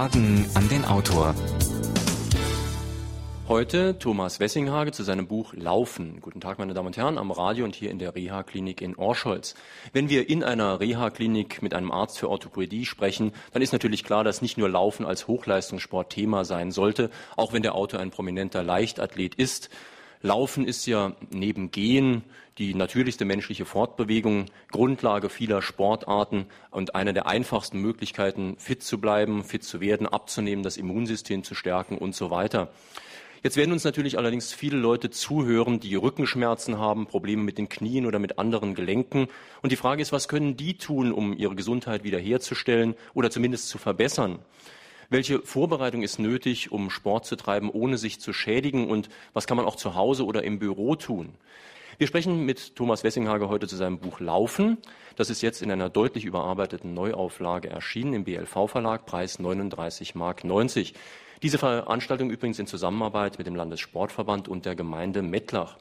Fragen an den Autor. Heute Thomas Wessinghage zu seinem Buch Laufen. Guten Tag, meine Damen und Herren, am Radio und hier in der Reha-Klinik in Orscholz. Wenn wir in einer Reha-Klinik mit einem Arzt für Orthopädie sprechen, dann ist natürlich klar, dass nicht nur Laufen als Hochleistungssport Thema sein sollte, auch wenn der Autor ein prominenter Leichtathlet ist. Laufen ist ja neben Gehen die natürlichste menschliche Fortbewegung, Grundlage vieler Sportarten und eine der einfachsten Möglichkeiten, fit zu bleiben, fit zu werden, abzunehmen, das Immunsystem zu stärken und so weiter. Jetzt werden uns natürlich allerdings viele Leute zuhören, die Rückenschmerzen haben, Probleme mit den Knien oder mit anderen Gelenken. Und die Frage ist, was können die tun, um ihre Gesundheit wiederherzustellen oder zumindest zu verbessern? Welche Vorbereitung ist nötig, um Sport zu treiben, ohne sich zu schädigen? Und was kann man auch zu Hause oder im Büro tun? Wir sprechen mit Thomas Wessinghage heute zu seinem Buch Laufen. Das ist jetzt in einer deutlich überarbeiteten Neuauflage erschienen im BLV Verlag, Preis 39 Mark 90. Diese Veranstaltung übrigens in Zusammenarbeit mit dem Landessportverband und der Gemeinde Mettlach.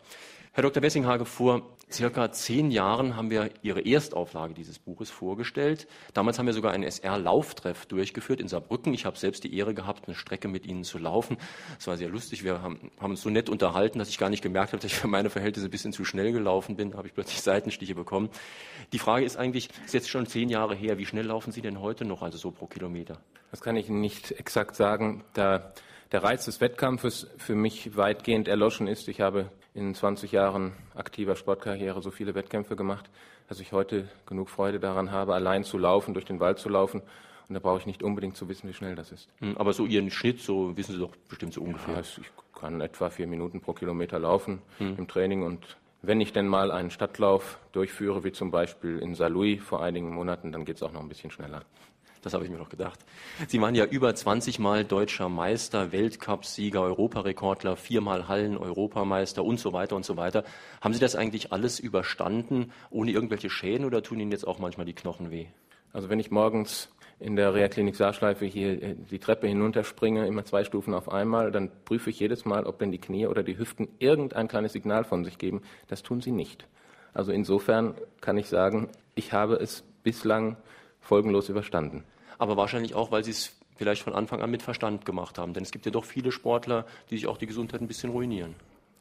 Herr Dr. Wessinghage, vor circa zehn Jahren haben wir Ihre Erstauflage dieses Buches vorgestellt. Damals haben wir sogar einen SR-Lauftreff durchgeführt in Saarbrücken. Ich habe selbst die Ehre gehabt, eine Strecke mit Ihnen zu laufen. Es war sehr lustig. Wir haben, haben, uns so nett unterhalten, dass ich gar nicht gemerkt habe, dass ich für meine Verhältnisse ein bisschen zu schnell gelaufen bin. Da habe ich plötzlich Seitenstiche bekommen. Die Frage ist eigentlich, ist jetzt schon zehn Jahre her, wie schnell laufen Sie denn heute noch, also so pro Kilometer? Das kann ich nicht exakt sagen, da der Reiz des Wettkampfes für mich weitgehend erloschen ist. Ich habe in 20 Jahren aktiver Sportkarriere so viele Wettkämpfe gemacht, dass ich heute genug Freude daran habe, allein zu laufen, durch den Wald zu laufen. Und da brauche ich nicht unbedingt zu wissen, wie schnell das ist. Hm, aber so Ihren Schnitt, so wissen Sie doch bestimmt so ungefähr. Ja, ich kann etwa vier Minuten pro Kilometer laufen hm. im Training und wenn ich denn mal einen Stadtlauf durchführe, wie zum Beispiel in Saarlouis vor einigen Monaten, dann geht es auch noch ein bisschen schneller. Das habe ich mir doch gedacht. Sie waren ja über 20 Mal deutscher Meister, Weltcupsieger, Europarekordler, viermal Hallen-Europameister und so weiter und so weiter. Haben Sie das eigentlich alles überstanden, ohne irgendwelche Schäden oder tun Ihnen jetzt auch manchmal die Knochen weh? Also wenn ich morgens in der Reha-Klinik Saarschleife hier äh, die Treppe hinunterspringe, immer zwei Stufen auf einmal, dann prüfe ich jedes Mal, ob denn die Knie oder die Hüften irgendein kleines Signal von sich geben. Das tun sie nicht. Also insofern kann ich sagen, ich habe es bislang folgenlos überstanden. Aber wahrscheinlich auch, weil Sie es vielleicht von Anfang an mit Verstand gemacht haben. Denn es gibt ja doch viele Sportler, die sich auch die Gesundheit ein bisschen ruinieren.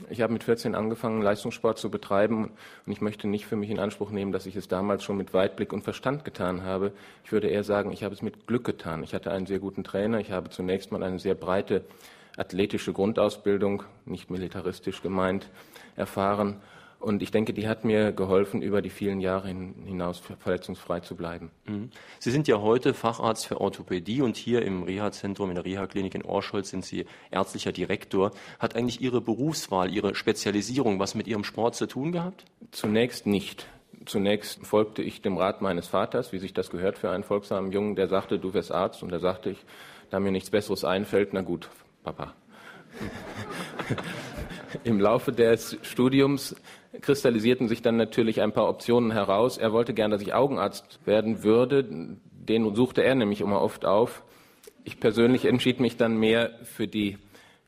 Ich habe mit 14 angefangen, Leistungssport zu betreiben und ich möchte nicht für mich in Anspruch nehmen, dass ich es damals schon mit Weitblick und Verstand getan habe. Ich würde eher sagen, ich habe es mit Glück getan. Ich hatte einen sehr guten Trainer. Ich habe zunächst mal eine sehr breite athletische Grundausbildung, nicht militaristisch gemeint, erfahren und ich denke, die hat mir geholfen, über die vielen Jahre hinaus verletzungsfrei zu bleiben. Mhm. Sie sind ja heute Facharzt für Orthopädie und hier im Reha-Zentrum in der Reha-Klinik in Orscholz sind Sie ärztlicher Direktor. Hat eigentlich Ihre Berufswahl, Ihre Spezialisierung was mit Ihrem Sport zu tun gehabt? Zunächst nicht. Zunächst folgte ich dem Rat meines Vaters, wie sich das gehört für einen folgsamen Jungen, der sagte, du wirst Arzt. Und da sagte ich, da mir nichts Besseres einfällt, na gut, Papa. Im Laufe des Studiums kristallisierten sich dann natürlich ein paar Optionen heraus. Er wollte gern, dass ich Augenarzt werden würde. Den suchte er nämlich immer oft auf. Ich persönlich entschied mich dann mehr für die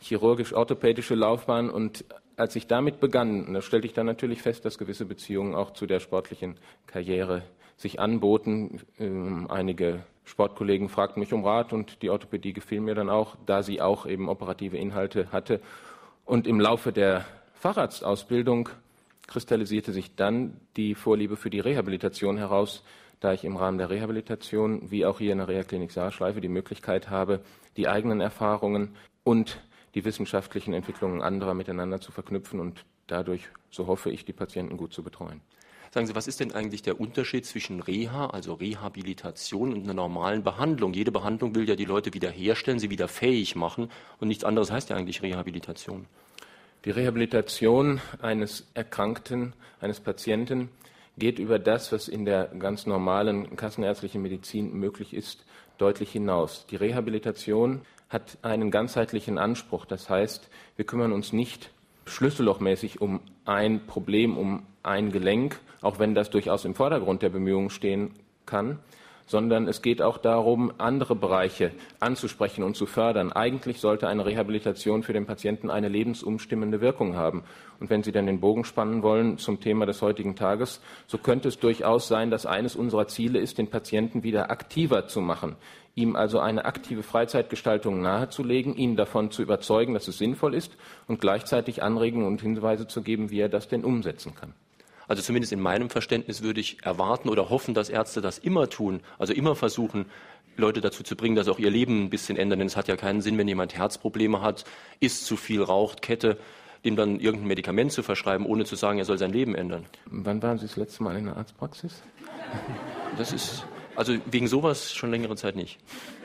chirurgisch-orthopädische Laufbahn und als ich damit begann, da stellte ich dann natürlich fest, dass gewisse Beziehungen auch zu der sportlichen Karriere sich anboten. Ähm, einige Sportkollegen fragten mich um Rat und die Orthopädie gefiel mir dann auch, da sie auch eben operative Inhalte hatte. Und im Laufe der Facharztausbildung kristallisierte sich dann die Vorliebe für die Rehabilitation heraus, da ich im Rahmen der Rehabilitation, wie auch hier in der Reha-Klinik Saarschleife, die Möglichkeit habe, die eigenen Erfahrungen und die wissenschaftlichen Entwicklungen anderer miteinander zu verknüpfen und dadurch, so hoffe ich, die Patienten gut zu betreuen. Sagen Sie, was ist denn eigentlich der Unterschied zwischen Reha, also Rehabilitation und einer normalen Behandlung? Jede Behandlung will ja die Leute wiederherstellen, sie wieder fähig machen und nichts anderes heißt ja eigentlich Rehabilitation. Die Rehabilitation eines Erkrankten, eines Patienten geht über das, was in der ganz normalen kassenärztlichen Medizin möglich ist, deutlich hinaus. Die Rehabilitation hat einen ganzheitlichen Anspruch. Das heißt, wir kümmern uns nicht schlüssellochmäßig um ein Problem, um ein Gelenk, auch wenn das durchaus im Vordergrund der Bemühungen stehen kann, sondern es geht auch darum, andere Bereiche anzusprechen und zu fördern. Eigentlich sollte eine Rehabilitation für den Patienten eine lebensumstimmende Wirkung haben. Und wenn Sie dann den Bogen spannen wollen zum Thema des heutigen Tages, so könnte es durchaus sein, dass eines unserer Ziele ist, den Patienten wieder aktiver zu machen, ihm also eine aktive Freizeitgestaltung nahezulegen, ihn davon zu überzeugen, dass es sinnvoll ist und gleichzeitig Anregungen und Hinweise zu geben, wie er das denn umsetzen kann. Also zumindest in meinem Verständnis würde ich erwarten oder hoffen, dass Ärzte das immer tun, also immer versuchen, Leute dazu zu bringen, dass auch ihr Leben ein bisschen ändern. Denn es hat ja keinen Sinn, wenn jemand Herzprobleme hat, isst zu viel, raucht, Kette, dem dann irgendein Medikament zu verschreiben, ohne zu sagen, er soll sein Leben ändern. Wann waren Sie das letzte Mal in der Arztpraxis? Das ist also wegen sowas schon längere Zeit nicht.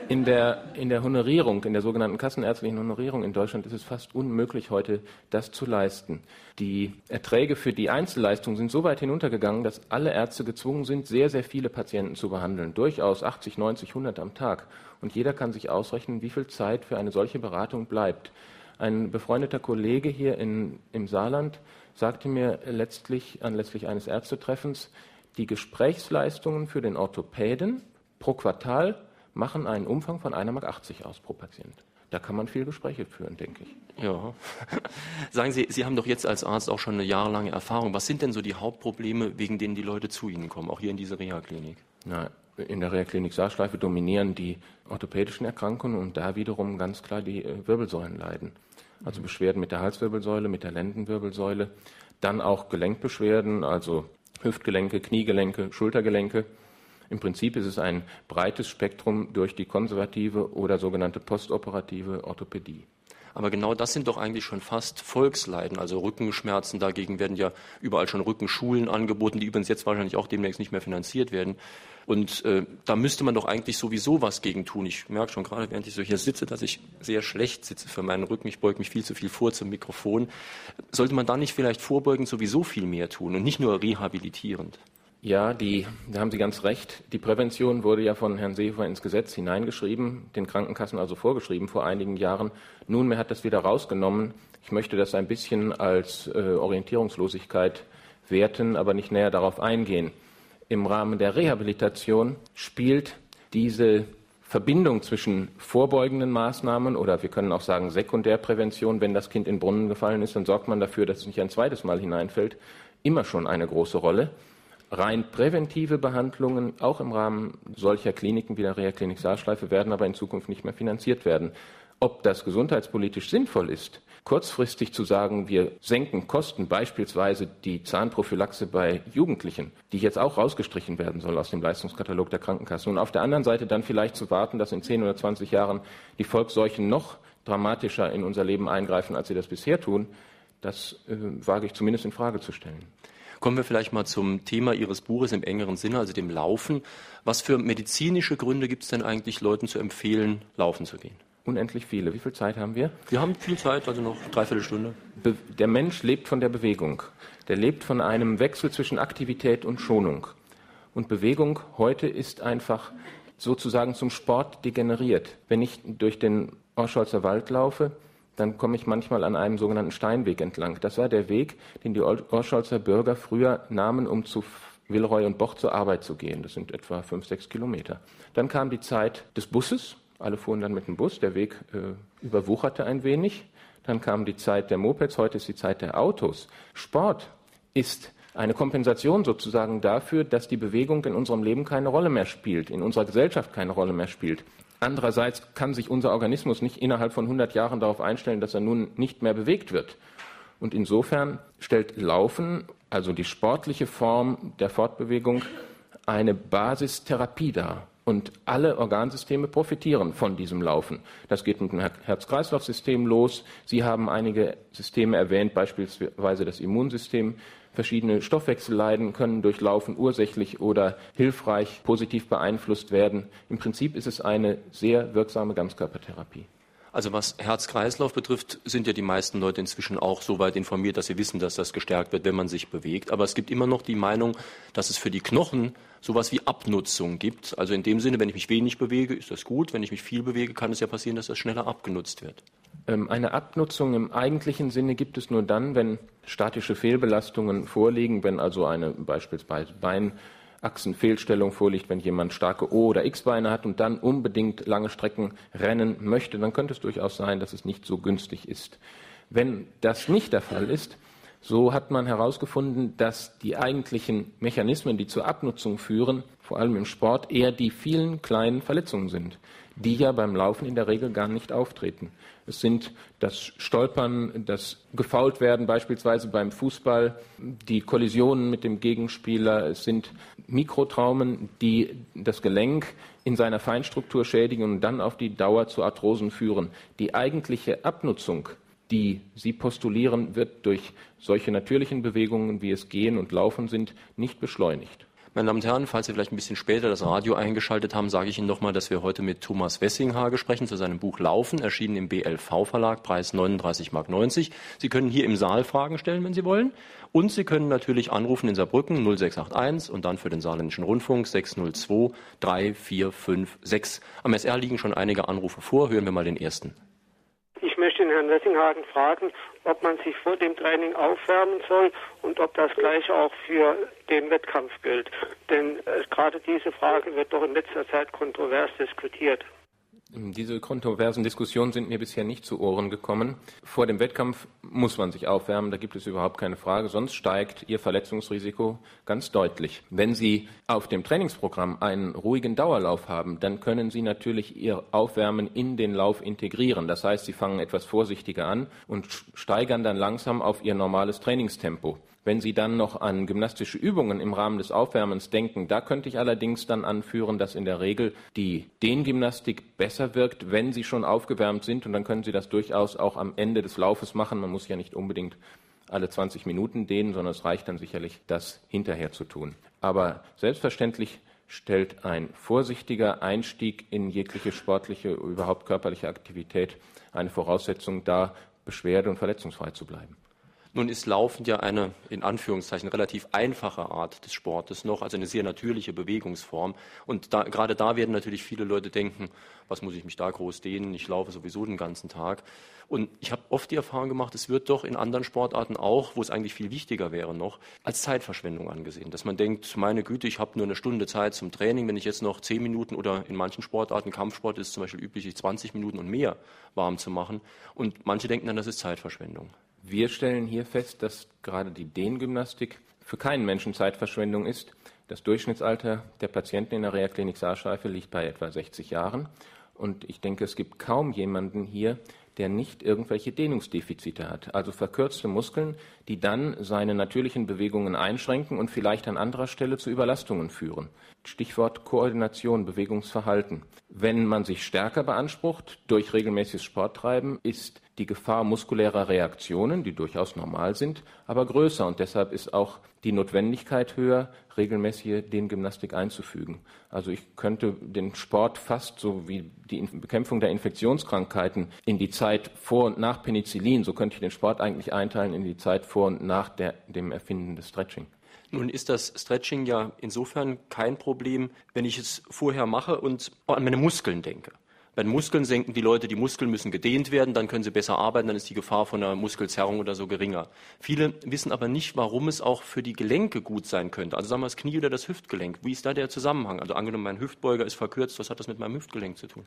In der, in der Honorierung, in der sogenannten kassenärztlichen Honorierung in Deutschland ist es fast unmöglich, heute das zu leisten. Die Erträge für die Einzelleistungen sind so weit hinuntergegangen, dass alle Ärzte gezwungen sind, sehr, sehr viele Patienten zu behandeln. Durchaus 80, 90, 100 am Tag. Und jeder kann sich ausrechnen, wie viel Zeit für eine solche Beratung bleibt. Ein befreundeter Kollege hier in, im Saarland sagte mir letztlich anlässlich eines Ärztetreffens, die Gesprächsleistungen für den Orthopäden pro Quartal machen einen Umfang von 1,80 Mark aus pro Patient. Da kann man viel Gespräche führen, denke ich. Ja. Sagen Sie, Sie haben doch jetzt als Arzt auch schon eine jahrelange Erfahrung. Was sind denn so die Hauptprobleme, wegen denen die Leute zu Ihnen kommen, auch hier in diese Reha-Klinik? Na, in der Reha-Klinik Saarschleife dominieren die orthopädischen Erkrankungen und da wiederum ganz klar die äh, Wirbelsäulen leiden. Also Beschwerden mit der Halswirbelsäule, mit der Lendenwirbelsäule, dann auch Gelenkbeschwerden, also Hüftgelenke, Kniegelenke, Schultergelenke. Im Prinzip ist es ein breites Spektrum durch die konservative oder sogenannte postoperative Orthopädie. Aber genau das sind doch eigentlich schon fast Volksleiden, also Rückenschmerzen. Dagegen werden ja überall schon Rückenschulen angeboten, die übrigens jetzt wahrscheinlich auch demnächst nicht mehr finanziert werden. Und äh, da müsste man doch eigentlich sowieso was gegen tun. Ich merke schon gerade, während ich so hier sitze, dass ich sehr schlecht sitze für meinen Rücken. Ich beuge mich viel zu viel vor zum Mikrofon. Sollte man da nicht vielleicht vorbeugend sowieso viel mehr tun und nicht nur rehabilitierend? Ja, die, da haben Sie ganz recht. Die Prävention wurde ja von Herrn Seehofer ins Gesetz hineingeschrieben, den Krankenkassen also vorgeschrieben vor einigen Jahren. Nunmehr hat das wieder rausgenommen. Ich möchte das ein bisschen als äh, Orientierungslosigkeit werten, aber nicht näher darauf eingehen. Im Rahmen der Rehabilitation spielt diese Verbindung zwischen vorbeugenden Maßnahmen oder wir können auch sagen Sekundärprävention, wenn das Kind in Brunnen gefallen ist, dann sorgt man dafür, dass es nicht ein zweites Mal hineinfällt, immer schon eine große Rolle rein präventive Behandlungen, auch im Rahmen solcher Kliniken wie der Reha-Klinik Saarschleife, werden aber in Zukunft nicht mehr finanziert werden. Ob das gesundheitspolitisch sinnvoll ist, kurzfristig zu sagen, wir senken Kosten, beispielsweise die Zahnprophylaxe bei Jugendlichen, die jetzt auch rausgestrichen werden soll aus dem Leistungskatalog der Krankenkasse, und auf der anderen Seite dann vielleicht zu warten, dass in 10 oder 20 Jahren die Volksseuchen noch dramatischer in unser Leben eingreifen, als sie das bisher tun, das äh, wage ich zumindest in Frage zu stellen. Kommen wir vielleicht mal zum Thema Ihres Buches im engeren Sinne, also dem Laufen. Was für medizinische Gründe gibt es denn eigentlich, Leuten zu empfehlen, laufen zu gehen? Unendlich viele. Wie viel Zeit haben wir? Wir haben viel Zeit, also noch dreiviertel Stunde. Be der Mensch lebt von der Bewegung. Der lebt von einem Wechsel zwischen Aktivität und Schonung. Und Bewegung heute ist einfach sozusagen zum Sport degeneriert. Wenn ich durch den Orscholzer Wald laufe, dann komme ich manchmal an einem sogenannten Steinweg entlang. Das war der Weg, den die Orscholzer Bürger früher nahmen, um zu Villeroy und Boch zur Arbeit zu gehen. Das sind etwa fünf, sechs Kilometer. Dann kam die Zeit des Busses. Alle fuhren dann mit dem Bus. Der Weg äh, überwucherte ein wenig. Dann kam die Zeit der Mopeds. Heute ist die Zeit der Autos. Sport ist eine Kompensation sozusagen dafür, dass die Bewegung in unserem Leben keine Rolle mehr spielt, in unserer Gesellschaft keine Rolle mehr spielt. Andererseits kann sich unser Organismus nicht innerhalb von 100 Jahren darauf einstellen, dass er nun nicht mehr bewegt wird. Und insofern stellt Laufen, also die sportliche Form der Fortbewegung, eine Basistherapie dar. Und alle Organsysteme profitieren von diesem Laufen. Das geht mit dem Herz-Kreislauf-System los. Sie haben einige Systeme erwähnt, beispielsweise das Immunsystem. Verschiedene Stoffwechselleiden können durch Laufen ursächlich oder hilfreich positiv beeinflusst werden. Im Prinzip ist es eine sehr wirksame Ganzkörpertherapie. Also was Herz-Kreislauf betrifft, sind ja die meisten Leute inzwischen auch so weit informiert, dass sie wissen, dass das gestärkt wird, wenn man sich bewegt. Aber es gibt immer noch die Meinung, dass es für die Knochen sowas wie Abnutzung gibt. Also in dem Sinne, wenn ich mich wenig bewege, ist das gut. Wenn ich mich viel bewege, kann es ja passieren, dass das schneller abgenutzt wird. Ähm, eine Abnutzung im eigentlichen Sinne gibt es nur dann, wenn statische Fehlbelastungen vorliegen, wenn also eine beispielsweise Bein Achsenfehlstellung vorliegt, wenn jemand starke O- oder X-Beine hat und dann unbedingt lange Strecken rennen möchte, dann könnte es durchaus sein, dass es nicht so günstig ist. Wenn das nicht der Fall ist, so hat man herausgefunden, dass die eigentlichen Mechanismen, die zur Abnutzung führen, vor allem im Sport, eher die vielen kleinen Verletzungen sind, die ja beim Laufen in der Regel gar nicht auftreten. Es sind das Stolpern, das gefault werden, beispielsweise beim Fußball, die Kollisionen mit dem Gegenspieler. Es sind Mikrotraumen, die das Gelenk in seiner Feinstruktur schädigen und dann auf die Dauer zu Arthrosen führen. Die eigentliche Abnutzung die Sie postulieren, wird durch solche natürlichen Bewegungen, wie es Gehen und Laufen sind, nicht beschleunigt. Meine Damen und Herren, falls Sie vielleicht ein bisschen später das Radio eingeschaltet haben, sage ich Ihnen nochmal, dass wir heute mit Thomas Wessinghage sprechen zu seinem Buch Laufen, erschienen im BLV-Verlag, Preis 39,90 Mark. Sie können hier im Saal Fragen stellen, wenn Sie wollen. Und Sie können natürlich anrufen in Saarbrücken 0681 und dann für den Saarländischen Rundfunk 602 3456. Am SR liegen schon einige Anrufe vor. Hören wir mal den ersten. Ich möchte den Herrn Wessinghagen fragen, ob man sich vor dem Training aufwärmen soll und ob das gleiche auch für den Wettkampf gilt. Denn äh, gerade diese Frage wird doch in letzter Zeit kontrovers diskutiert. Diese kontroversen Diskussionen sind mir bisher nicht zu Ohren gekommen. Vor dem Wettkampf muss man sich aufwärmen, da gibt es überhaupt keine Frage, sonst steigt Ihr Verletzungsrisiko ganz deutlich. Wenn Sie auf dem Trainingsprogramm einen ruhigen Dauerlauf haben, dann können Sie natürlich Ihr Aufwärmen in den Lauf integrieren. Das heißt, Sie fangen etwas vorsichtiger an und steigern dann langsam auf Ihr normales Trainingstempo. Wenn Sie dann noch an gymnastische Übungen im Rahmen des Aufwärmens denken, da könnte ich allerdings dann anführen, dass in der Regel die Dehngymnastik besser wirkt, wenn Sie schon aufgewärmt sind. Und dann können Sie das durchaus auch am Ende des Laufes machen. Man muss ja nicht unbedingt alle 20 Minuten dehnen, sondern es reicht dann sicherlich, das hinterher zu tun. Aber selbstverständlich stellt ein vorsichtiger Einstieg in jegliche sportliche, überhaupt körperliche Aktivität eine Voraussetzung dar, beschwerde- und verletzungsfrei zu bleiben. Nun ist Laufen ja eine, in Anführungszeichen, relativ einfache Art des Sportes noch, also eine sehr natürliche Bewegungsform. Und da, gerade da werden natürlich viele Leute denken, was muss ich mich da groß dehnen? Ich laufe sowieso den ganzen Tag. Und ich habe oft die Erfahrung gemacht, es wird doch in anderen Sportarten auch, wo es eigentlich viel wichtiger wäre noch, als Zeitverschwendung angesehen. Dass man denkt, meine Güte, ich habe nur eine Stunde Zeit zum Training, wenn ich jetzt noch zehn Minuten oder in manchen Sportarten, Kampfsport ist zum Beispiel üblich, 20 Minuten und mehr warm zu machen. Und manche denken dann, das ist Zeitverschwendung. Wir stellen hier fest, dass gerade die Dehngymnastik für keinen Menschen Zeitverschwendung ist. Das Durchschnittsalter der Patienten in der Reha-Klinik Saarschleife liegt bei etwa 60 Jahren. Und ich denke, es gibt kaum jemanden hier, der nicht irgendwelche Dehnungsdefizite hat, also verkürzte Muskeln, die dann seine natürlichen Bewegungen einschränken und vielleicht an anderer Stelle zu Überlastungen führen. Stichwort Koordination, Bewegungsverhalten. Wenn man sich stärker beansprucht durch regelmäßiges Sporttreiben, ist die Gefahr muskulärer Reaktionen, die durchaus normal sind, aber größer und deshalb ist auch die Notwendigkeit höher, regelmäßige Dehngymnastik einzufügen. Also ich könnte den Sport fast so wie die Bekämpfung der Infektionskrankheiten in die Zeit vor und nach Penicillin, so könnte ich den Sport eigentlich einteilen in die Zeit vor und nach der, dem Erfinden des Stretching. Nun ist das Stretching ja insofern kein Problem, wenn ich es vorher mache und an meine Muskeln denke. Bei den Muskeln senken die Leute, die Muskeln müssen gedehnt werden, dann können sie besser arbeiten, dann ist die Gefahr von einer Muskelzerrung oder so geringer. Viele wissen aber nicht, warum es auch für die Gelenke gut sein könnte. Also sagen wir das Knie oder das Hüftgelenk. Wie ist da der Zusammenhang? Also angenommen, mein Hüftbeuger ist verkürzt, was hat das mit meinem Hüftgelenk zu tun?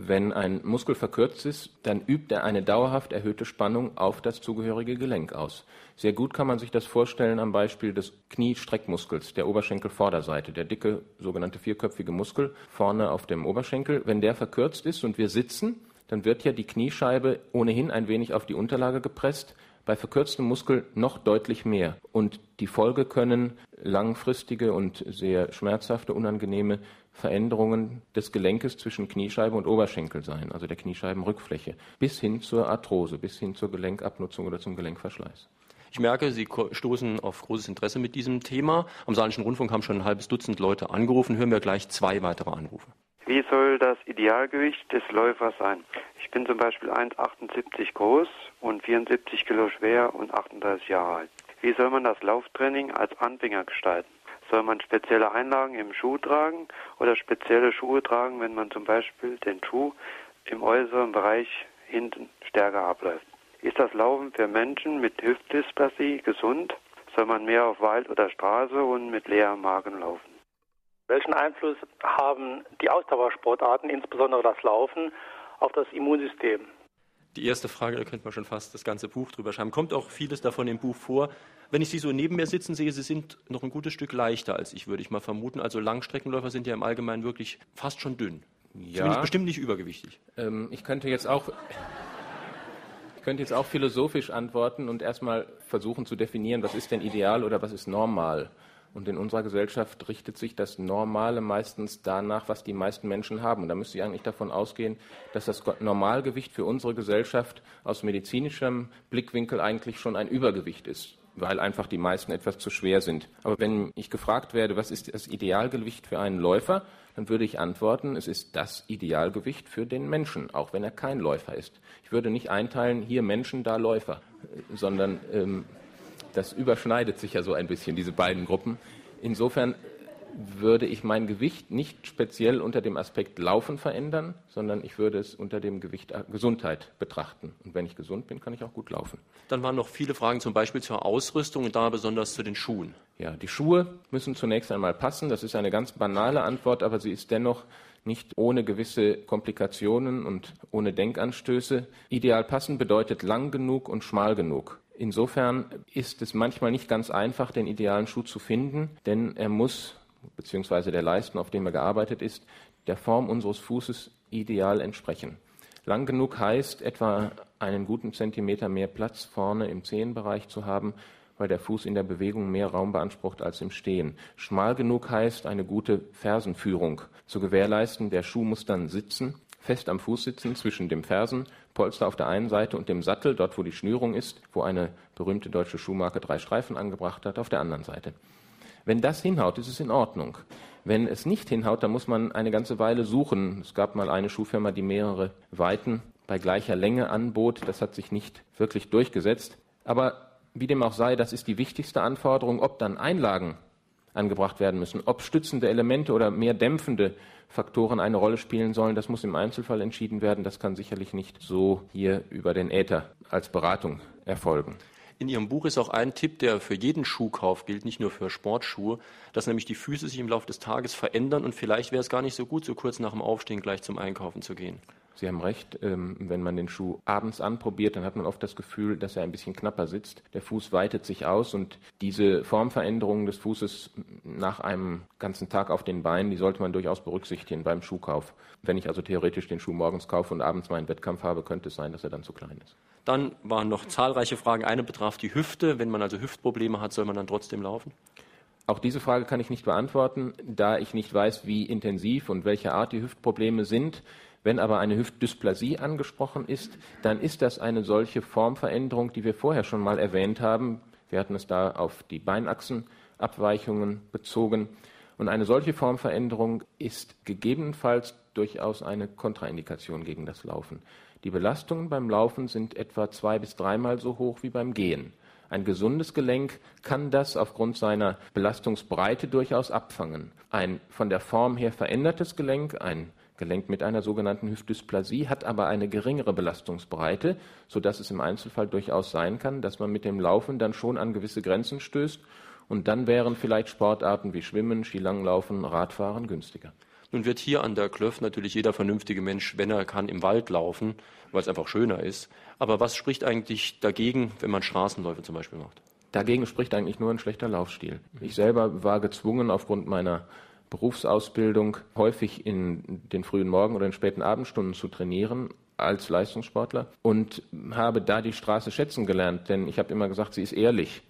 Wenn ein Muskel verkürzt ist, dann übt er eine dauerhaft erhöhte Spannung auf das zugehörige Gelenk aus. Sehr gut kann man sich das vorstellen am Beispiel des Kniestreckmuskels der Oberschenkelvorderseite, der dicke sogenannte vierköpfige Muskel vorne auf dem Oberschenkel. Wenn der verkürzt ist und wir sitzen, dann wird ja die Kniescheibe ohnehin ein wenig auf die Unterlage gepresst bei verkürztem Muskel noch deutlich mehr. Und die Folge können langfristige und sehr schmerzhafte, unangenehme Veränderungen des Gelenkes zwischen Kniescheibe und Oberschenkel sein, also der Kniescheibenrückfläche, bis hin zur Arthrose, bis hin zur Gelenkabnutzung oder zum Gelenkverschleiß. Ich merke, Sie stoßen auf großes Interesse mit diesem Thema. Am Saarländischen Rundfunk haben schon ein halbes Dutzend Leute angerufen. Hören wir gleich zwei weitere Anrufe. Wie soll das Idealgewicht des Läufers sein? Ich bin zum Beispiel 1,78 groß und 74 Kilo schwer und 38 Jahre alt. Wie soll man das Lauftraining als Anfänger gestalten? Soll man spezielle Einlagen im Schuh tragen oder spezielle Schuhe tragen, wenn man zum Beispiel den Schuh im äußeren Bereich hinten stärker abläuft? Ist das Laufen für Menschen mit Hüftdysplasie gesund? Soll man mehr auf Wald oder Straße und mit leerem Magen laufen? Welchen Einfluss haben die Ausdauersportarten, insbesondere das Laufen, auf das Immunsystem? Die erste Frage, da könnte man schon fast das ganze Buch drüber schreiben. Kommt auch vieles davon im Buch vor. Wenn ich Sie so neben mir sitzen sehe, Sie sind noch ein gutes Stück leichter als ich, würde ich mal vermuten. Also Langstreckenläufer sind ja im Allgemeinen wirklich fast schon dünn. Ja. Zumindest bestimmt nicht übergewichtig. Ähm, ich könnte jetzt auch ich könnte jetzt auch philosophisch antworten und erstmal versuchen zu definieren, was ist denn ideal oder was ist normal. Und in unserer Gesellschaft richtet sich das Normale meistens danach, was die meisten Menschen haben. Und da müsste ich eigentlich davon ausgehen, dass das Normalgewicht für unsere Gesellschaft aus medizinischem Blickwinkel eigentlich schon ein Übergewicht ist weil einfach die meisten etwas zu schwer sind. Aber wenn ich gefragt werde, was ist das Idealgewicht für einen Läufer, dann würde ich antworten, es ist das Idealgewicht für den Menschen, auch wenn er kein Läufer ist. Ich würde nicht einteilen, hier Menschen, da Läufer, sondern ähm, das überschneidet sich ja so ein bisschen, diese beiden Gruppen. Insofern würde ich mein Gewicht nicht speziell unter dem Aspekt Laufen verändern, sondern ich würde es unter dem Gewicht äh, Gesundheit betrachten. Und wenn ich gesund bin, kann ich auch gut laufen. Dann waren noch viele Fragen zum Beispiel zur Ausrüstung und da besonders zu den Schuhen. Ja, die Schuhe müssen zunächst einmal passen. Das ist eine ganz banale Antwort, aber sie ist dennoch nicht ohne gewisse Komplikationen und ohne Denkanstöße. Ideal passen bedeutet lang genug und schmal genug. Insofern ist es manchmal nicht ganz einfach, den idealen Schuh zu finden, denn er muss beziehungsweise der Leisten, auf dem er gearbeitet ist, der Form unseres Fußes ideal entsprechen. Lang genug heißt, etwa einen guten Zentimeter mehr Platz vorne im Zehenbereich zu haben, weil der Fuß in der Bewegung mehr Raum beansprucht als im Stehen. Schmal genug heißt, eine gute Fersenführung zu gewährleisten. Der Schuh muss dann sitzen, fest am Fuß sitzen, zwischen dem Fersenpolster auf der einen Seite und dem Sattel, dort wo die Schnürung ist, wo eine berühmte deutsche Schuhmarke drei Streifen angebracht hat, auf der anderen Seite. Wenn das hinhaut, ist es in Ordnung. Wenn es nicht hinhaut, dann muss man eine ganze Weile suchen. Es gab mal eine Schuhfirma, die mehrere Weiten bei gleicher Länge anbot. Das hat sich nicht wirklich durchgesetzt. Aber wie dem auch sei, das ist die wichtigste Anforderung. Ob dann Einlagen angebracht werden müssen, ob stützende Elemente oder mehr dämpfende Faktoren eine Rolle spielen sollen, das muss im Einzelfall entschieden werden. Das kann sicherlich nicht so hier über den Äther als Beratung erfolgen. In Ihrem Buch ist auch ein Tipp, der für jeden Schuhkauf gilt, nicht nur für Sportschuhe, dass nämlich die Füße sich im Laufe des Tages verändern und vielleicht wäre es gar nicht so gut, so kurz nach dem Aufstehen gleich zum Einkaufen zu gehen. Sie haben recht, ähm, wenn man den Schuh abends anprobiert, dann hat man oft das Gefühl, dass er ein bisschen knapper sitzt. Der Fuß weitet sich aus und diese Formveränderungen des Fußes nach einem ganzen Tag auf den Beinen, die sollte man durchaus berücksichtigen beim Schuhkauf. Wenn ich also theoretisch den Schuh morgens kaufe und abends meinen Wettkampf habe, könnte es sein, dass er dann zu klein ist. Dann waren noch zahlreiche Fragen. Eine betraf die Hüfte. Wenn man also Hüftprobleme hat, soll man dann trotzdem laufen? Auch diese Frage kann ich nicht beantworten, da ich nicht weiß, wie intensiv und welche Art die Hüftprobleme sind. Wenn aber eine Hüftdysplasie angesprochen ist, dann ist das eine solche Formveränderung, die wir vorher schon mal erwähnt haben. Wir hatten es da auf die Beinachsenabweichungen bezogen. Und eine solche Formveränderung ist gegebenenfalls durchaus eine Kontraindikation gegen das Laufen. Die Belastungen beim Laufen sind etwa zwei bis dreimal so hoch wie beim Gehen. Ein gesundes Gelenk kann das aufgrund seiner Belastungsbreite durchaus abfangen. Ein von der Form her verändertes Gelenk, ein Gelenk mit einer sogenannten Hüftdysplasie, hat aber eine geringere Belastungsbreite, sodass es im Einzelfall durchaus sein kann, dass man mit dem Laufen dann schon an gewisse Grenzen stößt und dann wären vielleicht Sportarten wie Schwimmen, Skilanglaufen, Radfahren günstiger. Nun wird hier an der Klöff natürlich jeder vernünftige Mensch, wenn er kann, im Wald laufen, weil es einfach schöner ist. Aber was spricht eigentlich dagegen, wenn man Straßenläufe zum Beispiel macht? Dagegen spricht eigentlich nur ein schlechter Laufstil. Ich selber war gezwungen, aufgrund meiner Berufsausbildung häufig in den frühen Morgen- oder in späten Abendstunden zu trainieren als Leistungssportler und habe da die Straße schätzen gelernt, denn ich habe immer gesagt, sie ist ehrlich.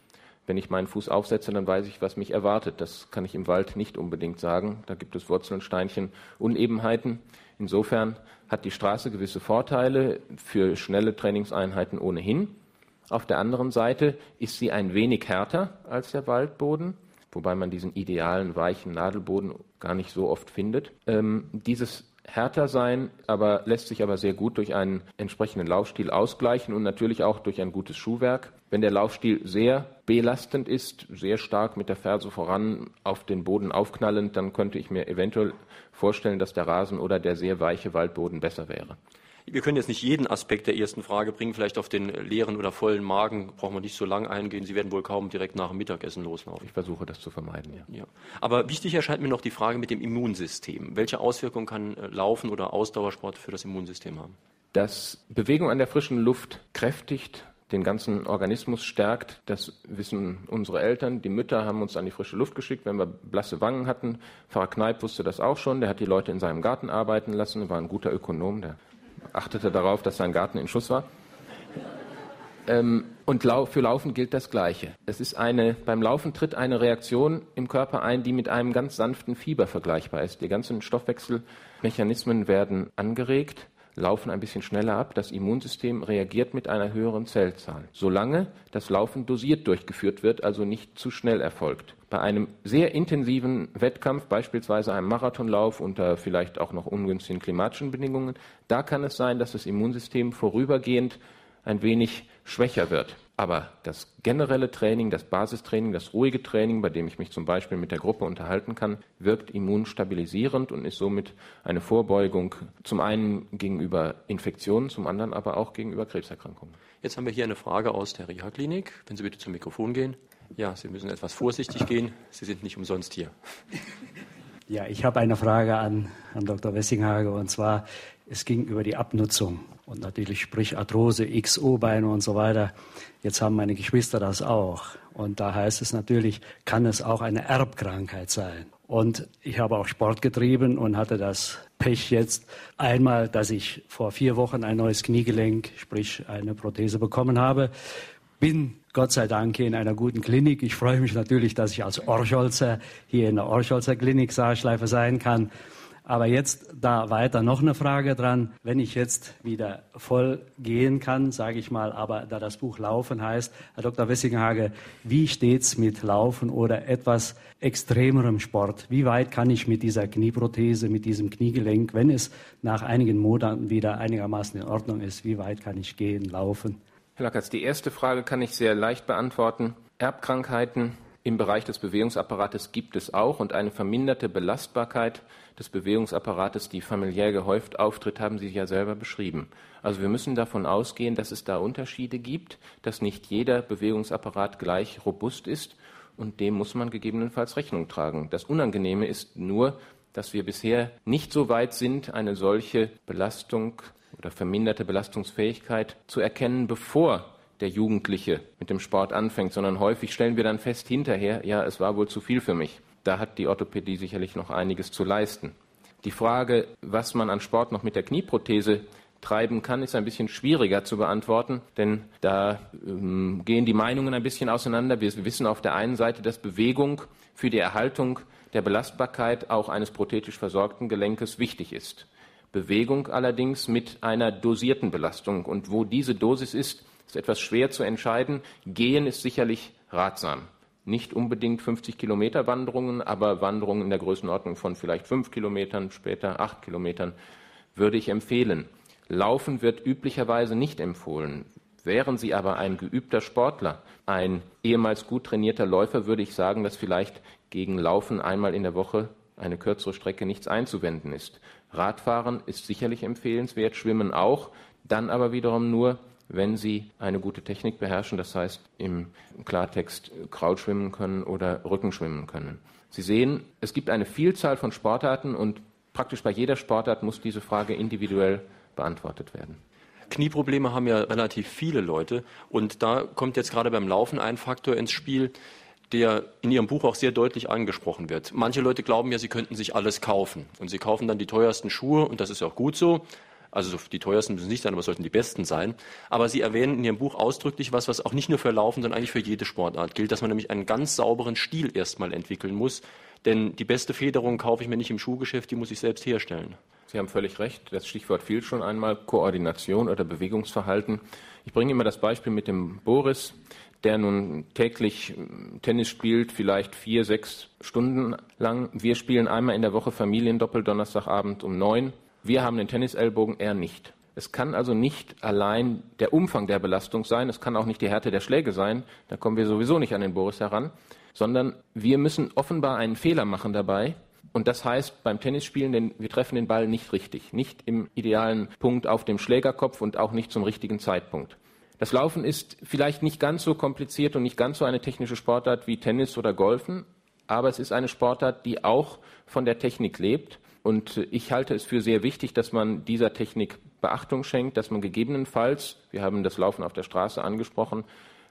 Wenn ich meinen Fuß aufsetze, dann weiß ich, was mich erwartet. Das kann ich im Wald nicht unbedingt sagen. Da gibt es Wurzeln, Steinchen, Unebenheiten. Insofern hat die Straße gewisse Vorteile für schnelle Trainingseinheiten ohnehin. Auf der anderen Seite ist sie ein wenig härter als der Waldboden wobei man diesen idealen weichen Nadelboden gar nicht so oft findet. Ähm, dieses härter sein, aber lässt sich aber sehr gut durch einen entsprechenden Laufstil ausgleichen und natürlich auch durch ein gutes Schuhwerk. Wenn der Laufstil sehr belastend ist, sehr stark mit der Ferse voran auf den Boden aufknallend, dann könnte ich mir eventuell vorstellen, dass der Rasen oder der sehr weiche Waldboden besser wäre. Wir können jetzt nicht jeden Aspekt der ersten Frage bringen. Vielleicht auf den leeren oder vollen Magen brauchen wir nicht so lang eingehen. Sie werden wohl kaum direkt nach dem Mittagessen loslaufen. Ich versuche das zu vermeiden, ja. ja. Aber wichtig erscheint mir noch die Frage mit dem Immunsystem. Welche Auswirkungen kann äh, Laufen oder Ausdauersport für das Immunsystem haben? Dass Bewegung an der frischen Luft kräftigt, den ganzen Organismus stärkt. Das wissen unsere Eltern. Die Mütter haben uns an die frische Luft geschickt, wenn wir blasse Wangen hatten. Pfarrer Kneip wusste das auch schon. Der hat die Leute in seinem Garten arbeiten lassen. war ein guter Ökonom. Der achtete darauf, dass sein Garten in Schuss war. Ähm, und für Laufen gilt das Gleiche. Es ist eine, beim Laufen tritt eine Reaktion im Körper ein, die mit einem ganz sanften Fieber vergleichbar ist. Die ganzen Stoffwechselmechanismen werden angeregt laufen ein bisschen schneller ab. Das Immunsystem reagiert mit einer höheren Zellzahl, solange das Laufen dosiert durchgeführt wird, also nicht zu schnell erfolgt. Bei einem sehr intensiven Wettkampf, beispielsweise einem Marathonlauf unter vielleicht auch noch ungünstigen klimatischen Bedingungen, da kann es sein, dass das Immunsystem vorübergehend ein wenig schwächer wird. Aber das generelle Training, das Basistraining, das ruhige Training, bei dem ich mich zum Beispiel mit der Gruppe unterhalten kann, wirkt immunstabilisierend und ist somit eine Vorbeugung zum einen gegenüber Infektionen, zum anderen aber auch gegenüber Krebserkrankungen. Jetzt haben wir hier eine Frage aus der Reha-Klinik. Wenn Sie bitte zum Mikrofon gehen. Ja, Sie müssen etwas vorsichtig gehen. Sie sind nicht umsonst hier. Ja, ich habe eine Frage an Herrn Dr. Wessinghage und zwar, es ging über die Abnutzung und natürlich sprich Arthrose, XO-Beine und so weiter. Jetzt haben meine Geschwister das auch. Und da heißt es natürlich, kann es auch eine Erbkrankheit sein. Und ich habe auch Sport getrieben und hatte das Pech jetzt einmal, dass ich vor vier Wochen ein neues Kniegelenk, sprich eine Prothese bekommen habe. Bin Gott sei Dank hier in einer guten Klinik. Ich freue mich natürlich, dass ich als Orcholzer hier in der Orcholzer Klinik Saarschleife sein kann. Aber jetzt da weiter noch eine Frage dran. Wenn ich jetzt wieder voll gehen kann, sage ich mal, aber da das Buch Laufen heißt, Herr Dr. Wessinghage, wie steht's mit Laufen oder etwas extremerem Sport? Wie weit kann ich mit dieser Knieprothese, mit diesem Kniegelenk, wenn es nach einigen Monaten wieder einigermaßen in Ordnung ist, wie weit kann ich gehen, laufen? Herr Lackertz, die erste Frage kann ich sehr leicht beantworten. Erbkrankheiten im Bereich des Bewegungsapparates gibt es auch und eine verminderte Belastbarkeit des Bewegungsapparates, die familiär gehäuft auftritt, haben Sie ja selber beschrieben. Also wir müssen davon ausgehen, dass es da Unterschiede gibt, dass nicht jeder Bewegungsapparat gleich robust ist und dem muss man gegebenenfalls Rechnung tragen. Das Unangenehme ist nur, dass wir bisher nicht so weit sind, eine solche Belastung oder verminderte Belastungsfähigkeit zu erkennen, bevor der Jugendliche mit dem Sport anfängt, sondern häufig stellen wir dann fest hinterher, ja, es war wohl zu viel für mich. Da hat die Orthopädie sicherlich noch einiges zu leisten. Die Frage, was man an Sport noch mit der Knieprothese treiben kann, ist ein bisschen schwieriger zu beantworten, denn da ähm, gehen die Meinungen ein bisschen auseinander. Wir wissen auf der einen Seite, dass Bewegung für die Erhaltung der Belastbarkeit auch eines prothetisch versorgten Gelenkes wichtig ist. Bewegung allerdings mit einer dosierten Belastung. Und wo diese Dosis ist, ist etwas schwer zu entscheiden. Gehen ist sicherlich ratsam. Nicht unbedingt 50 Kilometer Wanderungen, aber Wanderungen in der Größenordnung von vielleicht fünf Kilometern, später acht Kilometern würde ich empfehlen. Laufen wird üblicherweise nicht empfohlen. Wären Sie aber ein geübter Sportler, ein ehemals gut trainierter Läufer, würde ich sagen, dass vielleicht gegen Laufen einmal in der Woche eine kürzere Strecke nichts einzuwenden ist. Radfahren ist sicherlich empfehlenswert, Schwimmen auch, dann aber wiederum nur, wenn Sie eine gute Technik beherrschen, das heißt im Klartext Kraulschwimmen können oder Rückenschwimmen können. Sie sehen, es gibt eine Vielzahl von Sportarten und praktisch bei jeder Sportart muss diese Frage individuell beantwortet werden. Knieprobleme haben ja relativ viele Leute und da kommt jetzt gerade beim Laufen ein Faktor ins Spiel, der in Ihrem Buch auch sehr deutlich angesprochen wird. Manche Leute glauben ja, sie könnten sich alles kaufen. Und sie kaufen dann die teuersten Schuhe, und das ist auch gut so. Also die teuersten müssen nicht sein, aber sollten die besten sein. Aber Sie erwähnen in Ihrem Buch ausdrücklich was, was auch nicht nur für Laufen, sondern eigentlich für jede Sportart gilt, dass man nämlich einen ganz sauberen Stil erstmal entwickeln muss. Denn die beste Federung kaufe ich mir nicht im Schuhgeschäft, die muss ich selbst herstellen. Sie haben völlig recht. Das Stichwort fiel schon einmal, Koordination oder Bewegungsverhalten. Ich bringe immer das Beispiel mit dem Boris der nun täglich äh, Tennis spielt, vielleicht vier, sechs Stunden lang. Wir spielen einmal in der Woche Familiendoppel Donnerstagabend um neun. Wir haben den Tennisellbogen, er nicht. Es kann also nicht allein der Umfang der Belastung sein, es kann auch nicht die Härte der Schläge sein, da kommen wir sowieso nicht an den Boris heran, sondern wir müssen offenbar einen Fehler machen dabei, Und das heißt beim Tennisspielen, denn wir treffen den Ball nicht richtig, nicht im idealen Punkt auf dem Schlägerkopf und auch nicht zum richtigen Zeitpunkt. Das Laufen ist vielleicht nicht ganz so kompliziert und nicht ganz so eine technische Sportart wie Tennis oder Golfen, aber es ist eine Sportart, die auch von der Technik lebt. Und ich halte es für sehr wichtig, dass man dieser Technik Beachtung schenkt, dass man gegebenenfalls, wir haben das Laufen auf der Straße angesprochen,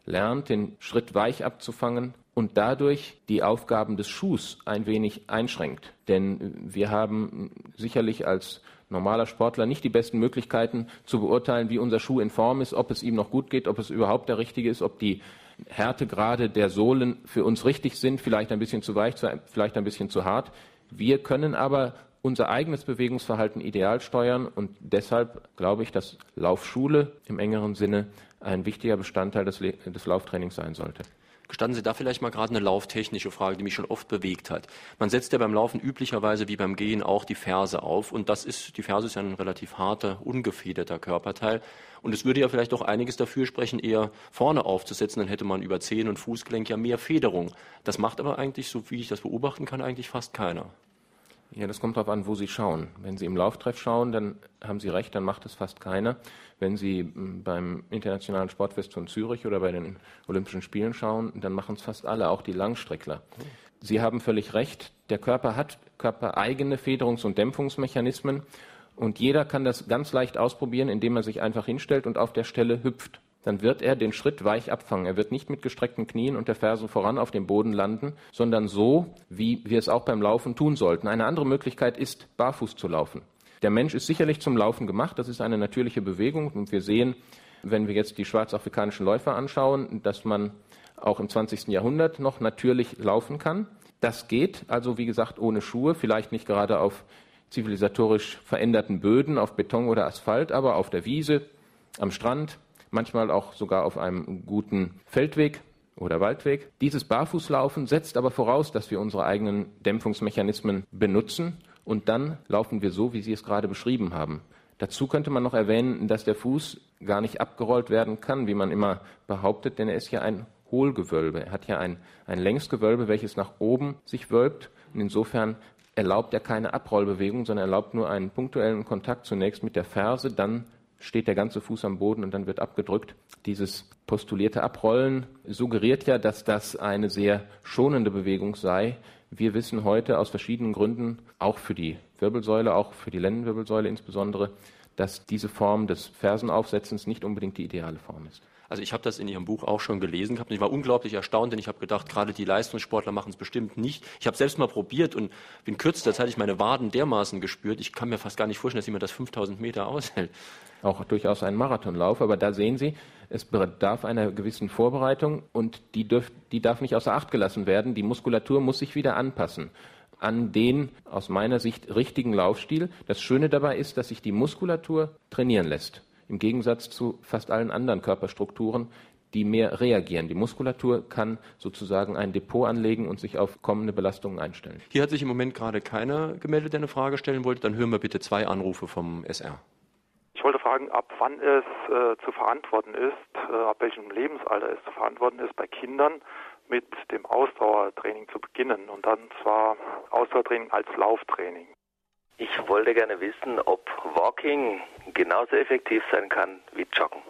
lernt, den Schritt weich abzufangen und dadurch die Aufgaben des Schuhs ein wenig einschränkt. Denn wir haben sicherlich als normaler Sportler nicht die besten Möglichkeiten zu beurteilen, wie unser Schuh in Form ist, ob es ihm noch gut geht, ob es überhaupt der richtige ist, ob die Härtegrade der Sohlen für uns richtig sind, vielleicht ein bisschen zu weich, vielleicht ein bisschen zu hart. Wir können aber unser eigenes Bewegungsverhalten ideal steuern und deshalb glaube ich, dass Laufschule im engeren Sinne ein wichtiger Bestandteil des, des Lauftrainings sein sollte. Gestatten Sie da vielleicht mal gerade eine lauftechnische Frage, die mich schon oft bewegt hat. Man setzt ja beim Laufen üblicherweise wie beim Gehen auch die Ferse auf und das ist, die Ferse ist ja ein relativ harter, ungefederter Körperteil und es würde ja vielleicht auch einiges dafür sprechen, eher vorne aufzusetzen, dann hätte man über Zehen und Fußgelenk ja mehr Federung. Das macht aber eigentlich, so wie ich das beobachten kann, eigentlich fast keiner. Ja, das kommt darauf an, wo Sie schauen. Wenn Sie im Lauftreff schauen, dann haben Sie recht, dann macht es fast keiner. Wenn Sie hm, beim Internationalen Sportfest von Zürich oder bei den Olympischen Spielen schauen, dann machen es fast alle, auch die Langstreckler. Sie haben völlig recht, der Körper hat körpereigene Federungs- und Dämpfungsmechanismen und jeder kann das ganz leicht ausprobieren, indem er sich einfach hinstellt und auf der Stelle hüpft dann wird er den Schritt weich abfangen. Er wird nicht mit gestreckten Knien und der Ferse voran auf dem Boden landen, sondern so, wie wir es auch beim Laufen tun sollten. Eine andere Möglichkeit ist, barfuß zu laufen. Der Mensch ist sicherlich zum Laufen gemacht. Das ist eine natürliche Bewegung. Und wir sehen, wenn wir jetzt die schwarzafrikanischen Läufer anschauen, dass man auch im 20. Jahrhundert noch natürlich laufen kann. Das geht also, wie gesagt, ohne Schuhe, vielleicht nicht gerade auf zivilisatorisch veränderten Böden, auf Beton oder Asphalt, aber auf der Wiese, am Strand, manchmal auch sogar auf einem guten Feldweg oder Waldweg. Dieses Barfußlaufen setzt aber voraus, dass wir unsere eigenen Dämpfungsmechanismen benutzen und dann laufen wir so, wie Sie es gerade beschrieben haben. Dazu könnte man noch erwähnen, dass der Fuß gar nicht abgerollt werden kann, wie man immer behauptet, denn er ist ja ein Hohlgewölbe. Er hat ja ein, ein Längsgewölbe, welches nach oben sich wölbt und insofern erlaubt er keine Abrollbewegung, sondern erlaubt nur einen punktuellen Kontakt zunächst mit der Ferse, dann steht der ganze Fuß am Boden und dann wird abgedrückt. Dieses postulierte Abrollen suggeriert ja, dass das eine sehr schonende Bewegung sei. Wir wissen heute aus verschiedenen Gründen, auch für die Wirbelsäule, auch für die Lendenwirbelsäule insbesondere, dass diese Form des Fersenaufsetzens nicht unbedingt die ideale Form ist. Also ich habe das in Ihrem Buch auch schon gelesen gehabt und ich war unglaublich erstaunt, denn ich habe gedacht, gerade die Leistungssportler machen es bestimmt nicht. Ich habe selbst mal probiert und in kürzester Zeit ich meine Waden dermaßen gespürt, ich kann mir fast gar nicht vorstellen, dass jemand das 5000 Meter aushält. Auch durchaus ein Marathonlauf, aber da sehen Sie, es bedarf einer gewissen Vorbereitung und die, dürf, die darf nicht außer Acht gelassen werden. Die Muskulatur muss sich wieder anpassen an den aus meiner Sicht richtigen Laufstil. Das Schöne dabei ist, dass sich die Muskulatur trainieren lässt im Gegensatz zu fast allen anderen Körperstrukturen, die mehr reagieren. Die Muskulatur kann sozusagen ein Depot anlegen und sich auf kommende Belastungen einstellen. Hier hat sich im Moment gerade keiner gemeldet, der eine Frage stellen wollte. Dann hören wir bitte zwei Anrufe vom SR. Ich wollte fragen, ab wann es äh, zu verantworten ist, äh, ab welchem Lebensalter es zu verantworten ist, bei Kindern mit dem Ausdauertraining zu beginnen. Und dann zwar Ausdauertraining als Lauftraining. Ich wollte gerne wissen, ob Walking genauso effektiv sein kann wie Joggen.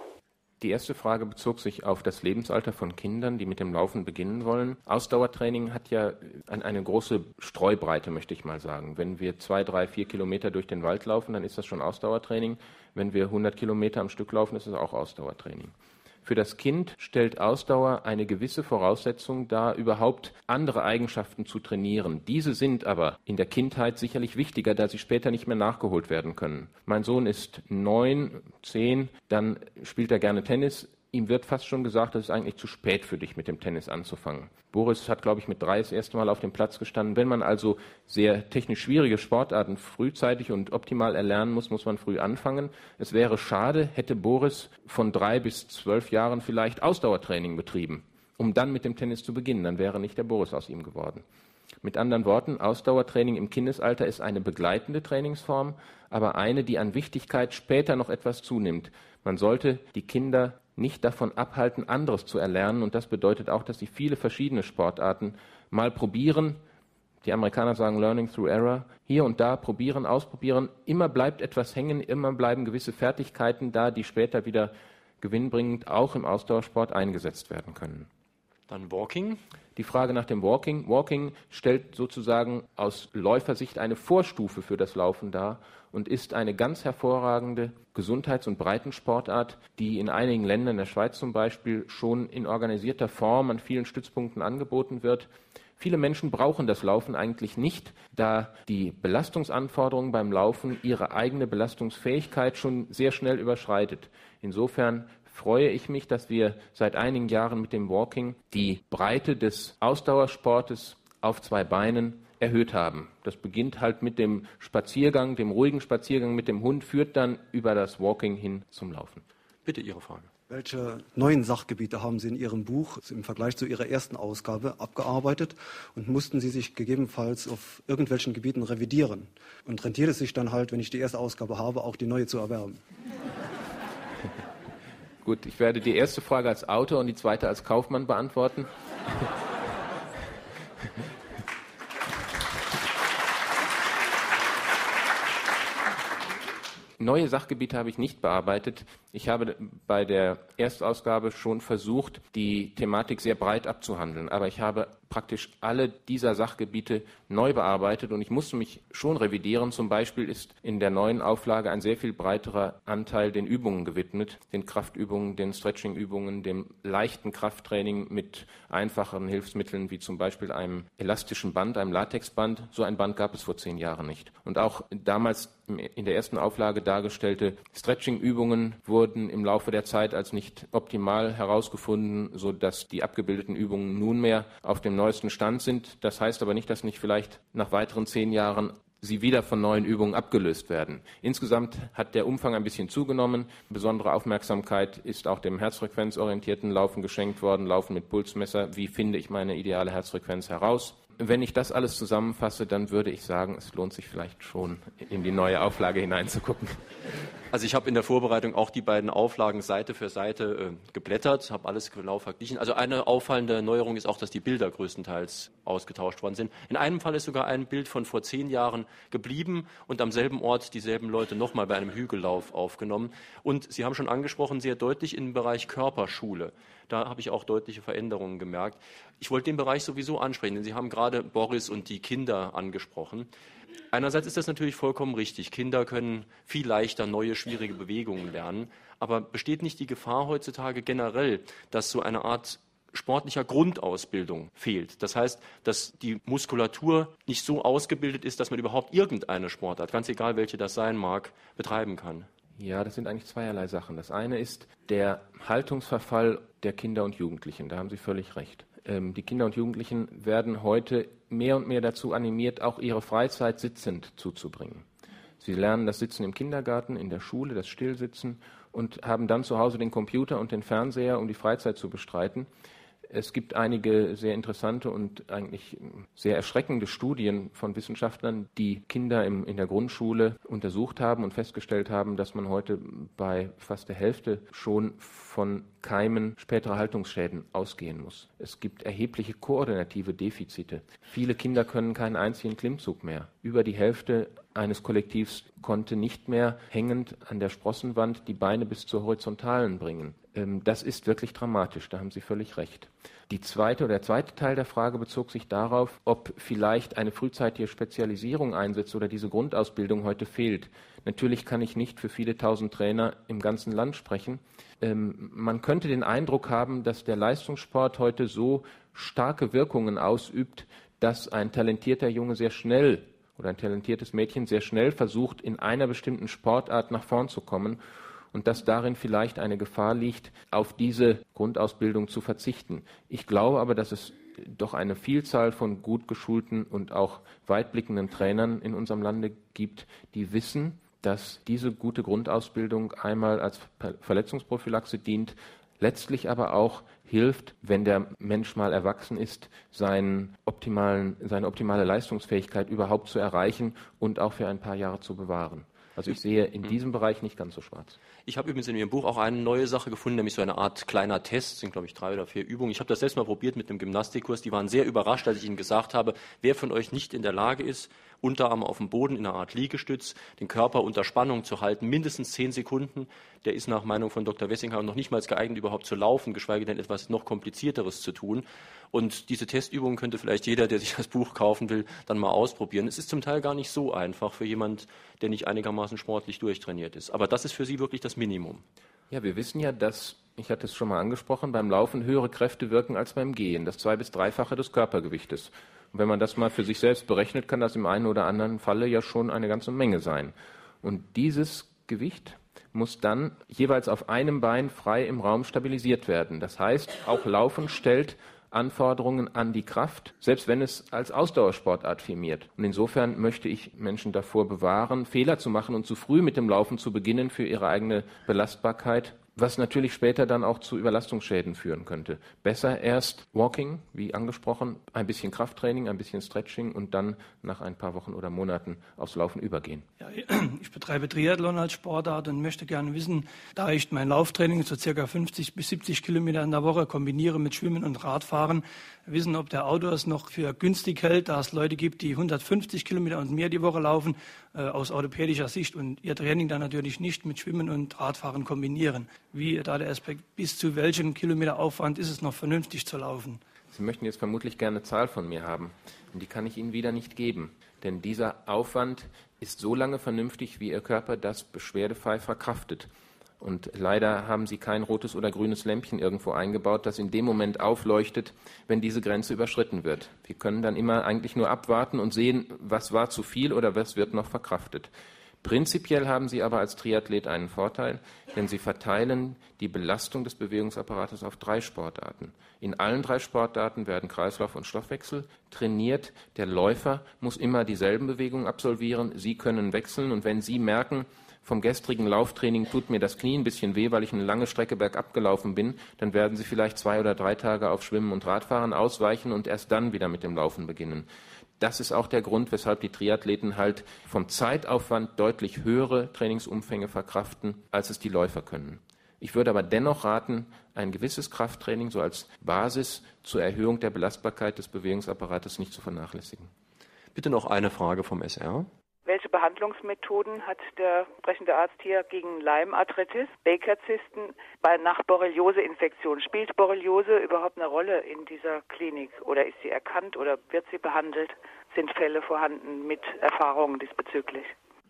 Die erste Frage bezog sich auf das Lebensalter von Kindern, die mit dem Laufen beginnen wollen. Ausdauertraining hat ja eine große Streubreite, möchte ich mal sagen. Wenn wir zwei, drei, vier Kilometer durch den Wald laufen, dann ist das schon Ausdauertraining. Wenn wir 100 Kilometer am Stück laufen, ist es auch Ausdauertraining. Für das Kind stellt Ausdauer eine gewisse Voraussetzung dar, überhaupt andere Eigenschaften zu trainieren. Diese sind aber in der Kindheit sicherlich wichtiger, da sie später nicht mehr nachgeholt werden können. Mein Sohn ist neun, zehn, dann spielt er gerne Tennis ihm wird fast schon gesagt, es ist eigentlich zu spät für dich, mit dem Tennis anzufangen. Boris hat, glaube ich, mit drei das erste Mal auf dem Platz gestanden. Wenn man also sehr technisch schwierige Sportarten frühzeitig und optimal erlernen muss, muss man früh anfangen. Es wäre schade, hätte Boris von drei bis zwölf Jahren vielleicht Ausdauertraining betrieben, um dann mit dem Tennis zu beginnen. Dann wäre nicht der Boris aus ihm geworden. Mit anderen Worten, Ausdauertraining im Kindesalter ist eine begleitende Trainingsform, aber eine, die an Wichtigkeit später noch etwas zunimmt. Man sollte die Kinder nicht davon abhalten, anderes zu erlernen. Und das bedeutet auch, dass sie viele verschiedene Sportarten mal probieren. Die Amerikaner sagen Learning through Error. Hier und da probieren, ausprobieren. Immer bleibt etwas hängen, immer bleiben gewisse Fertigkeiten da, die später wieder gewinnbringend auch im Ausdauersport eingesetzt werden können. Dann Walking. Die Frage nach dem Walking. Walking stellt sozusagen aus Läufersicht eine Vorstufe für das Laufen dar und ist eine ganz hervorragende Gesundheits- und Breitensportart, die in einigen Ländern, der Schweiz zum Beispiel, schon in organisierter Form an vielen Stützpunkten angeboten wird. Viele Menschen brauchen das Laufen eigentlich nicht, da die Belastungsanforderungen beim Laufen ihre eigene Belastungsfähigkeit schon sehr schnell überschreitet. Insofern freue ich mich, dass wir seit einigen Jahren mit dem Walking die Breite des Ausdauersportes auf zwei Beinen erhöht haben. Das beginnt halt mit dem Spaziergang, dem ruhigen Spaziergang mit dem Hund, führt dann über das Walking hin zum Laufen. Bitte Ihre Frage. Welche neuen Sachgebiete haben Sie in Ihrem Buch im Vergleich zu Ihrer ersten Ausgabe abgearbeitet und mussten Sie sich gegebenenfalls auf irgendwelchen Gebieten revidieren? Und rentiert es sich dann halt, wenn ich die erste Ausgabe habe, auch die neue zu erwerben? Gut, ich werde die erste Frage als Autor und die zweite als Kaufmann beantworten. Neue Sachgebiete habe ich nicht bearbeitet. Ich habe bei der Erstausgabe schon versucht, die Thematik sehr breit abzuhandeln. Aber ich habe praktisch alle dieser Sachgebiete neu bearbeitet und ich musste mich schon revidieren. Zum Beispiel ist in der neuen Auflage ein sehr viel breiterer Anteil den Übungen gewidmet, den Kraftübungen, den Stretchingübungen, dem leichten Krafttraining mit einfachen Hilfsmitteln wie zum Beispiel einem elastischen Band, einem Latexband. So ein Band gab es vor zehn Jahren nicht. Und auch damals in der ersten Auflage dargestellte Stretching-Übungen wurden im Laufe der Zeit als nicht optimal herausgefunden, so dass die abgebildeten Übungen nunmehr auf dem neuesten Stand sind. Das heißt aber nicht, dass nicht vielleicht nach weiteren zehn Jahren sie wieder von neuen Übungen abgelöst werden. Insgesamt hat der Umfang ein bisschen zugenommen. Besondere Aufmerksamkeit ist auch dem herzfrequenzorientierten Laufen geschenkt worden, Laufen mit Pulsmesser. Wie finde ich meine ideale Herzfrequenz heraus? Wenn ich das alles zusammenfasse, dann würde ich sagen, es lohnt sich vielleicht schon, in die neue Auflage hineinzugucken. Also ich habe in der Vorbereitung auch die beiden Auflagen Seite für Seite äh, geblättert, habe alles genau verglichen. Also eine auffallende Neuerung ist auch, dass die Bilder größtenteils ausgetauscht worden sind. In einem Fall ist sogar ein Bild von vor zehn Jahren geblieben und am selben Ort dieselben Leute nochmal bei einem Hügellauf aufgenommen. Und Sie haben schon angesprochen, sehr deutlich im Bereich Körperschule. Da habe ich auch deutliche Veränderungen gemerkt. Ich wollte den Bereich sowieso ansprechen, denn Sie haben gerade Boris und die Kinder angesprochen. Einerseits ist das natürlich vollkommen richtig. Kinder können viel leichter neue, schwierige Bewegungen lernen. Aber besteht nicht die Gefahr heutzutage generell, dass so eine Art sportlicher Grundausbildung fehlt. Das heißt, dass die Muskulatur nicht so ausgebildet ist, dass man überhaupt irgendeine Sportart, ganz egal welche das sein mag, betreiben kann. Ja, das sind eigentlich zweierlei Sachen. Das eine ist der Haltungsverfall der Kinder und Jugendlichen. Da haben Sie völlig recht. Ähm, die Kinder und Jugendlichen werden heute mehr und mehr dazu animiert, auch ihre Freizeit sitzend zuzubringen. Sie lernen das Sitzen im Kindergarten, in der Schule, das Stillsitzen und haben dann zu Hause den Computer und den Fernseher, um die Freizeit zu bestreiten. Es gibt einige sehr interessante und eigentlich sehr erschreckende Studien von Wissenschaftlern, die Kinder im, in der Grundschule untersucht haben und festgestellt haben, dass man heute bei fast der Hälfte schon von Keimen späterer Haltungsschäden ausgehen muss. Es gibt erhebliche koordinative Defizite. Viele Kinder können keinen einzigen Klimmzug mehr. Über die Hälfte eines Kollektivs konnte nicht mehr hängend an der Sprossenwand die Beine bis zur Horizontalen bringen. Ähm, das ist wirklich dramatisch, da haben Sie völlig recht. Die zweite oder der zweite Teil der Frage bezog sich darauf, ob vielleicht eine frühzeitige Spezialisierung einsetzt oder diese Grundausbildung heute fehlt. Natürlich kann ich nicht für viele tausend Trainer im ganzen Land sprechen. Ähm, man könnte den Eindruck haben, dass der Leistungssport heute so starke Wirkungen ausübt, dass ein talentierter Junge sehr schnell oder ein talentiertes Mädchen sehr schnell versucht, in einer bestimmten Sportart nach vorn zu kommen und dass darin vielleicht eine Gefahr liegt, auf diese Grundausbildung zu verzichten. Ich glaube aber, dass es doch eine Vielzahl von gut geschulten und auch weitblickenden Trainern in unserem Lande gibt, die wissen, dass diese gute Grundausbildung einmal als Verletzungsprophylaxe dient, letztlich aber auch hilft, wenn der Mensch mal erwachsen ist, seinen optimalen, seine optimale Leistungsfähigkeit überhaupt zu erreichen und auch für ein paar Jahre zu bewahren. Also ich sehe in diesem Bereich nicht ganz so schwarz. Ich habe übrigens in Ihrem Buch auch eine neue Sache gefunden, nämlich so eine Art kleiner Test, sind glaube ich drei oder vier Übungen. Ich habe das selbst mal probiert mit einem Gymnastikkurs. Die waren sehr überrascht, als ich ihnen gesagt habe, wer von euch nicht in der Lage ist, Unterarme auf dem Boden in einer Art Liegestütz, den Körper unter Spannung zu halten, mindestens zehn Sekunden. Der ist nach Meinung von Dr. Wessinghaus noch nicht mal geeignet, überhaupt zu laufen, geschweige denn etwas noch komplizierteres zu tun. Und diese Testübungen könnte vielleicht jeder, der sich das Buch kaufen will, dann mal ausprobieren. Es ist zum Teil gar nicht so einfach für jemand, der nicht einigermaßen sportlich durchtrainiert ist. Aber das ist für Sie wirklich das Minimum. Ja, wir wissen ja, dass, ich hatte es schon mal angesprochen, beim Laufen höhere Kräfte wirken als beim Gehen. Das zwei- bis dreifache des Körpergewichtes. Und wenn man das mal für sich selbst berechnet, kann das im einen oder anderen Falle ja schon eine ganze Menge sein. Und dieses Gewicht muss dann jeweils auf einem Bein frei im Raum stabilisiert werden. Das heißt, auch Laufen stellt Anforderungen an die Kraft, selbst wenn es als Ausdauersportart firmiert. Und insofern möchte ich Menschen davor bewahren, Fehler zu machen und zu früh mit dem Laufen zu beginnen für ihre eigene Belastbarkeit was natürlich später dann auch zu Überlastungsschäden führen könnte. Besser erst Walking, wie angesprochen, ein bisschen Krafttraining, ein bisschen Stretching und dann nach ein paar Wochen oder Monaten aufs Laufen übergehen. Ja, ich betreibe Triathlon als Sportart und möchte gerne wissen, da ich mein Lauftraining so circa 50 bis 70 Kilometer in der Woche kombiniere mit Schwimmen und Radfahren, wissen, ob der Autor es noch für günstig hält, da es Leute gibt, die 150 Kilometer und mehr die Woche laufen, äh, aus orthopädischer Sicht und ihr Training dann natürlich nicht mit Schwimmen und Radfahren kombinieren. Wie da der Aspekt, bis zu welchem Kilometeraufwand ist es noch vernünftig zu laufen? Sie möchten jetzt vermutlich gerne eine Zahl von mir haben. Und die kann ich Ihnen wieder nicht geben. Denn dieser Aufwand ist so lange vernünftig, wie Ihr Körper das beschwerdefrei verkraftet. Und leider haben sie kein rotes oder grünes Lämpchen irgendwo eingebaut, das in dem Moment aufleuchtet, wenn diese Grenze überschritten wird. Wir können dann immer eigentlich nur abwarten und sehen, was war zu viel oder was wird noch verkraftet. Prinzipiell haben sie aber als Triathlet einen Vorteil, denn sie verteilen die Belastung des Bewegungsapparates auf drei Sportarten. In allen drei Sportarten werden Kreislauf und Stoffwechsel trainiert. Der Läufer muss immer dieselben Bewegungen absolvieren. Sie können wechseln und wenn Sie merken, vom gestrigen Lauftraining tut mir das Knie ein bisschen weh, weil ich eine lange Strecke bergab gelaufen bin, dann werden Sie vielleicht zwei oder drei Tage auf Schwimmen und Radfahren ausweichen und erst dann wieder mit dem Laufen beginnen. Das ist auch der Grund, weshalb die Triathleten halt vom Zeitaufwand deutlich höhere Trainingsumfänge verkraften, als es die Läufer können. Ich würde aber dennoch raten, ein gewisses Krafttraining so als Basis zur Erhöhung der Belastbarkeit des Bewegungsapparates nicht zu vernachlässigen. Bitte noch eine Frage vom SR. Welche Behandlungsmethoden hat der sprechende Arzt hier gegen Leimarthritis, Baker-Zysten bei nach Borreliose-Infektion? Spielt Borreliose überhaupt eine Rolle in dieser Klinik oder ist sie erkannt oder wird sie behandelt? Sind Fälle vorhanden mit Erfahrungen diesbezüglich?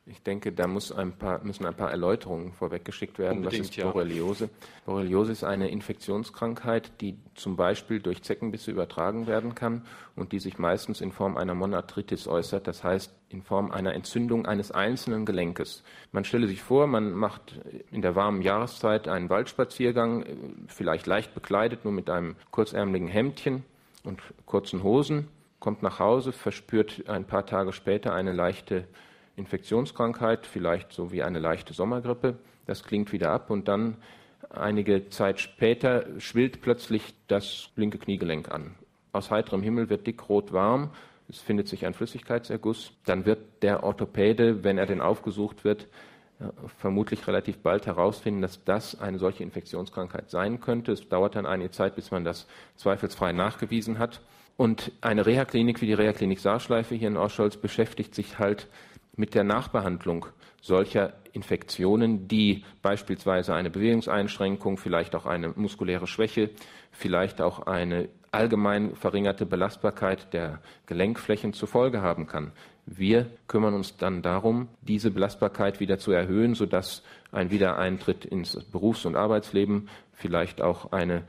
Ich denke, da muss ein paar, müssen ein paar Erläuterungen vorweggeschickt werden. Unbedingt, Was ist Borreliose? Ja. Borreliose ist eine Infektionskrankheit, die zum Beispiel durch Zeckenbisse übertragen werden kann und die sich meistens in Form einer Monarthritis äußert, das heißt in Form einer Entzündung eines einzelnen Gelenkes. Man stelle sich vor, man macht in der warmen Jahreszeit einen Waldspaziergang, vielleicht leicht bekleidet, nur mit einem kurzärmeligen Hemdchen und kurzen Hosen, kommt nach Hause, verspürt ein paar Tage später eine leichte Infektionskrankheit, vielleicht so wie eine leichte Sommergrippe. Das klingt wieder ab und dann einige Zeit später schwillt plötzlich das linke Kniegelenk an. Aus heiterem Himmel wird dickrot warm, es findet sich ein Flüssigkeitserguss. Dann wird der Orthopäde, wenn er denn aufgesucht wird, vermutlich relativ bald herausfinden, dass das eine solche Infektionskrankheit sein könnte. Es dauert dann einige Zeit, bis man das zweifelsfrei nachgewiesen hat. Und eine Reha-Klinik wie die Reha-Klinik Saarschleife hier in Orscholz beschäftigt sich halt mit der Nachbehandlung solcher Infektionen, die beispielsweise eine Bewegungseinschränkung, vielleicht auch eine muskuläre Schwäche, vielleicht auch eine allgemein verringerte Belastbarkeit der Gelenkflächen zur Folge haben kann. Wir kümmern uns dann darum, diese Belastbarkeit wieder zu erhöhen, sodass ein Wiedereintritt ins Berufs- und Arbeitsleben, vielleicht auch eine,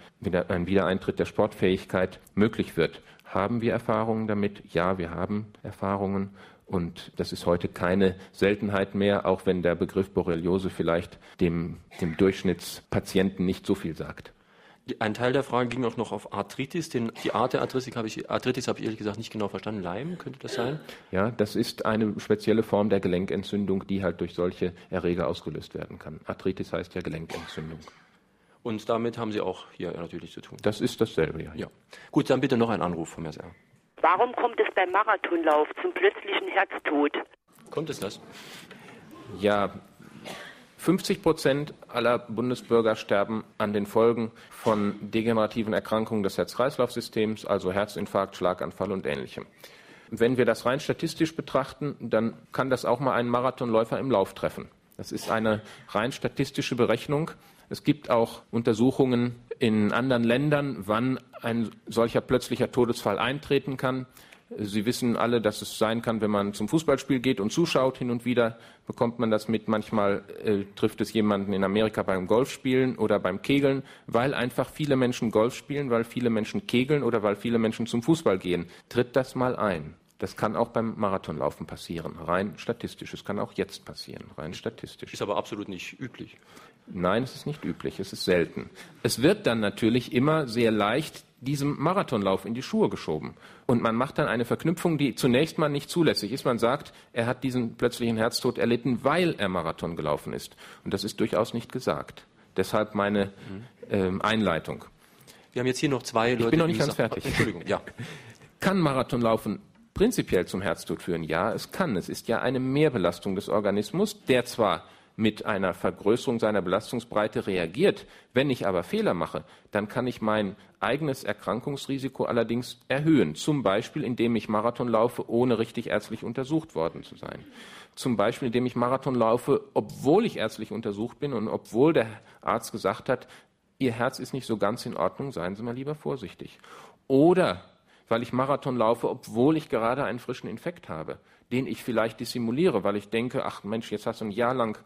ein Wiedereintritt der Sportfähigkeit möglich wird. Haben wir Erfahrungen damit? Ja, wir haben Erfahrungen. Und das ist heute keine Seltenheit mehr, auch wenn der Begriff Borreliose vielleicht dem, dem Durchschnittspatienten nicht so viel sagt. Ein Teil der Frage ging auch noch auf Arthritis. Den, die Art der Arthritis habe ich, Arthritis habe ich ehrlich gesagt nicht genau verstanden. Leim, könnte das sein? Ja, das ist eine spezielle Form der Gelenkentzündung, die halt durch solche Erreger ausgelöst werden kann. Arthritis heißt ja Gelenkentzündung. Und damit haben Sie auch hier natürlich zu tun. Das ist dasselbe, ja. ja. Gut, dann bitte noch ein Anruf vom SR. Warum kommt es beim Marathonlauf zum plötzlichen Herztod? Kommt es das? Ja, 50 Prozent aller Bundesbürger sterben an den Folgen von degenerativen Erkrankungen des Herz-Kreislauf-Systems, also Herzinfarkt, Schlaganfall und ähnlichem. Wenn wir das rein statistisch betrachten, dann kann das auch mal einen Marathonläufer im Lauf treffen. Das ist eine rein statistische Berechnung. Es gibt auch Untersuchungen in anderen Ländern, wann ein solcher plötzlicher Todesfall eintreten kann. Sie wissen alle, dass es sein kann, wenn man zum Fußballspiel geht und zuschaut, hin und wieder bekommt man das mit. Manchmal äh, trifft es jemanden in Amerika beim Golfspielen oder beim Kegeln, weil einfach viele Menschen Golf spielen, weil viele Menschen kegeln oder weil viele Menschen zum Fußball gehen. Tritt das mal ein. Das kann auch beim Marathonlaufen passieren, rein statistisch. Es kann auch jetzt passieren, rein statistisch. Ist aber absolut nicht üblich. Nein, es ist nicht üblich, es ist selten. Es wird dann natürlich immer sehr leicht diesem Marathonlauf in die Schuhe geschoben. Und man macht dann eine Verknüpfung, die zunächst mal nicht zulässig ist. Man sagt, er hat diesen plötzlichen Herztod erlitten, weil er Marathon gelaufen ist. Und das ist durchaus nicht gesagt. Deshalb meine ähm, Einleitung. Wir haben jetzt hier noch zwei Leute. Ich bin noch nicht ganz fertig. Entschuldigung, ja. Kann Marathonlaufen prinzipiell zum Herztod führen? Ja, es kann. Es ist ja eine Mehrbelastung des Organismus, der zwar mit einer Vergrößerung seiner Belastungsbreite reagiert. Wenn ich aber Fehler mache, dann kann ich mein eigenes Erkrankungsrisiko allerdings erhöhen. Zum Beispiel, indem ich Marathon laufe, ohne richtig ärztlich untersucht worden zu sein. Zum Beispiel, indem ich Marathon laufe, obwohl ich ärztlich untersucht bin und obwohl der Arzt gesagt hat, Ihr Herz ist nicht so ganz in Ordnung, seien Sie mal lieber vorsichtig. Oder weil ich Marathon laufe, obwohl ich gerade einen frischen Infekt habe, den ich vielleicht dissimuliere, weil ich denke, ach Mensch, jetzt hast du ein Jahr lang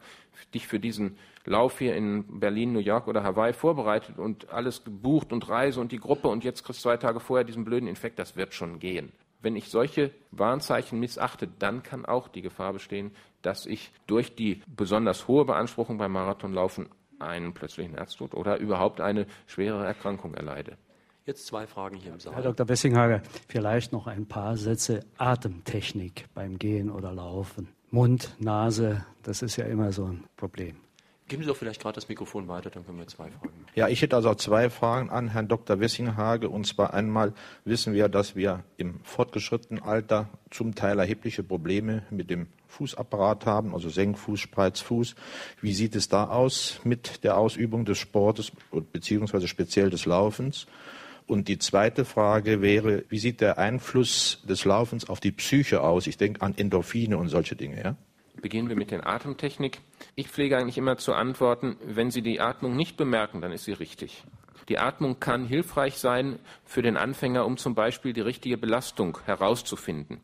dich für diesen Lauf hier in Berlin, New York oder Hawaii vorbereitet und alles gebucht und Reise und die Gruppe und jetzt kriegst du zwei Tage vorher diesen blöden Infekt, das wird schon gehen. Wenn ich solche Warnzeichen missachte, dann kann auch die Gefahr bestehen, dass ich durch die besonders hohe Beanspruchung beim Marathonlaufen einen plötzlichen Herztod oder überhaupt eine schwere Erkrankung erleide. Jetzt zwei Fragen hier im Saal. Herr Dr. Bessinghager, vielleicht noch ein paar Sätze Atemtechnik beim Gehen oder Laufen. Mund, Nase, das ist ja immer so ein Problem. Geben Sie doch vielleicht gerade das Mikrofon weiter, dann können wir zwei Fragen. Ja, ich hätte also zwei Fragen an Herrn Dr. Wessinghage. Und zwar einmal wissen wir, dass wir im fortgeschrittenen Alter zum Teil erhebliche Probleme mit dem Fußapparat haben, also Senkfuß, Spreizfuß. Wie sieht es da aus mit der Ausübung des Sportes beziehungsweise speziell des Laufens? Und die zweite Frage wäre, wie sieht der Einfluss des Laufens auf die Psyche aus? Ich denke an Endorphine und solche Dinge, ja? Beginnen wir mit der Atemtechnik. Ich pflege eigentlich immer zu antworten, wenn Sie die Atmung nicht bemerken, dann ist sie richtig. Die Atmung kann hilfreich sein für den Anfänger, um zum Beispiel die richtige Belastung herauszufinden.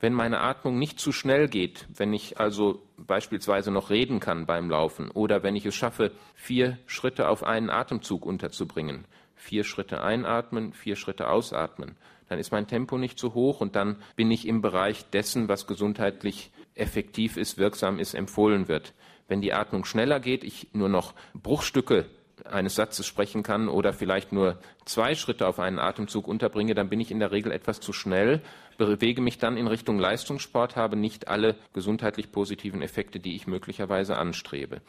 Wenn meine Atmung nicht zu schnell geht, wenn ich also beispielsweise noch reden kann beim Laufen oder wenn ich es schaffe, vier Schritte auf einen Atemzug unterzubringen, vier Schritte einatmen, vier Schritte ausatmen. Dann ist mein Tempo nicht zu hoch und dann bin ich im Bereich dessen, was gesundheitlich effektiv ist, wirksam ist, empfohlen wird. Wenn die Atmung schneller geht, ich nur noch Bruchstücke eines Satzes sprechen kann oder vielleicht nur zwei Schritte auf einen Atemzug unterbringe, dann bin ich in der Regel etwas zu schnell, bewege mich dann in Richtung Leistungssport, habe nicht alle gesundheitlich positiven Effekte, die ich möglicherweise anstrebe.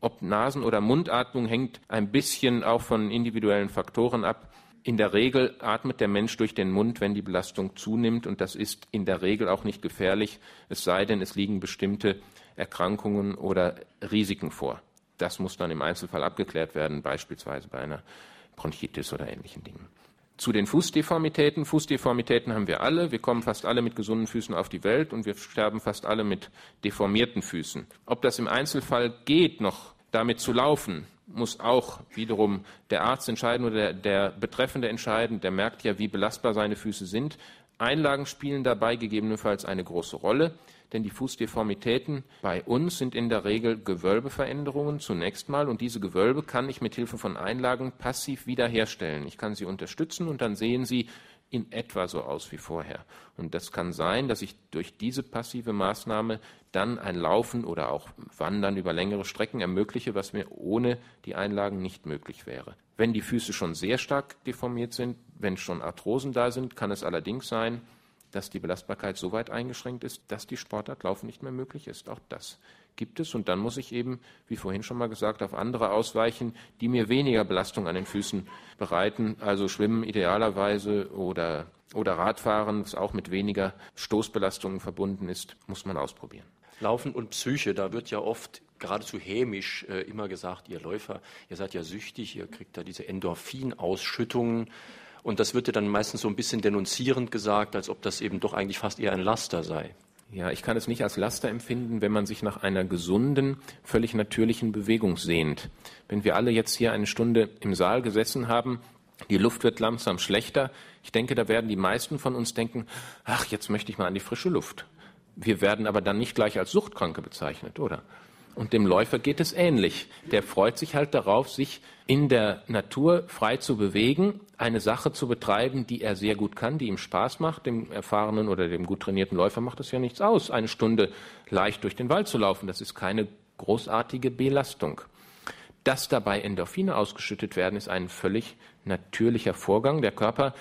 Ob Nasen- oder Mundatmung hängt ein bisschen auch von individuellen Faktoren ab. In der Regel atmet der Mensch durch den Mund, wenn die Belastung zunimmt, und das ist in der Regel auch nicht gefährlich, es sei denn, es liegen bestimmte Erkrankungen oder Risiken vor. Das muss dann im Einzelfall abgeklärt werden, beispielsweise bei einer Bronchitis oder ähnlichen Dingen. Zu den Fußdeformitäten. Fußdeformitäten haben wir alle. Wir kommen fast alle mit gesunden Füßen auf die Welt und wir sterben fast alle mit deformierten Füßen. Ob das im Einzelfall geht, noch damit zu laufen, muss auch wiederum der Arzt entscheiden oder der, der Betreffende entscheiden. Der merkt ja, wie belastbar seine Füße sind. Einlagen spielen dabei gegebenenfalls eine große Rolle denn die Fußdeformitäten bei uns sind in der Regel Gewölbeveränderungen zunächst mal und diese Gewölbe kann ich mit Hilfe von Einlagen passiv wiederherstellen. Ich kann sie unterstützen und dann sehen Sie in etwa so aus wie vorher. Und das kann sein, dass ich durch diese passive Maßnahme dann ein Laufen oder auch Wandern über längere Strecken ermögliche, was mir ohne die Einlagen nicht möglich wäre. Wenn die Füße schon sehr stark deformiert sind, wenn schon Arthrosen da sind, kann es allerdings sein, dass die Belastbarkeit so weit eingeschränkt ist, dass die Sportart Laufen nicht mehr möglich ist. Auch das gibt es. Und dann muss ich eben, wie vorhin schon mal gesagt, auf andere ausweichen, die mir weniger Belastung an den Füßen bereiten. Also Schwimmen idealerweise oder, oder Radfahren, was auch mit weniger Stoßbelastungen verbunden ist, muss man ausprobieren. Laufen und Psyche, da wird ja oft geradezu hämisch äh, immer gesagt, ihr Läufer, ihr seid ja süchtig, ihr kriegt da diese Endorphinausschüttungen. Und das wird ja dann meistens so ein bisschen denunzierend gesagt, als ob das eben doch eigentlich fast eher ein Laster sei. Ja, ich kann es nicht als Laster empfinden, wenn man sich nach einer gesunden, völlig natürlichen Bewegung sehnt. Wenn wir alle jetzt hier eine Stunde im Saal gesessen haben, die Luft wird langsam schlechter. Ich denke, da werden die meisten von uns denken, ach, jetzt möchte ich mal an die frische Luft. Wir werden aber dann nicht gleich als Suchtkranke bezeichnet, oder? Und dem Läufer geht es ähnlich. Der freut sich halt darauf, sich in der Natur frei zu bewegen, eine Sache zu betreiben, die er sehr gut kann, die ihm Spaß macht. Dem erfahrenen oder dem gut trainierten Läufer macht es ja nichts aus, eine Stunde leicht durch den Wald zu laufen. Das ist keine großartige Belastung. Dass dabei Endorphine ausgeschüttet werden, ist ein völlig natürlicher Vorgang. Der Körper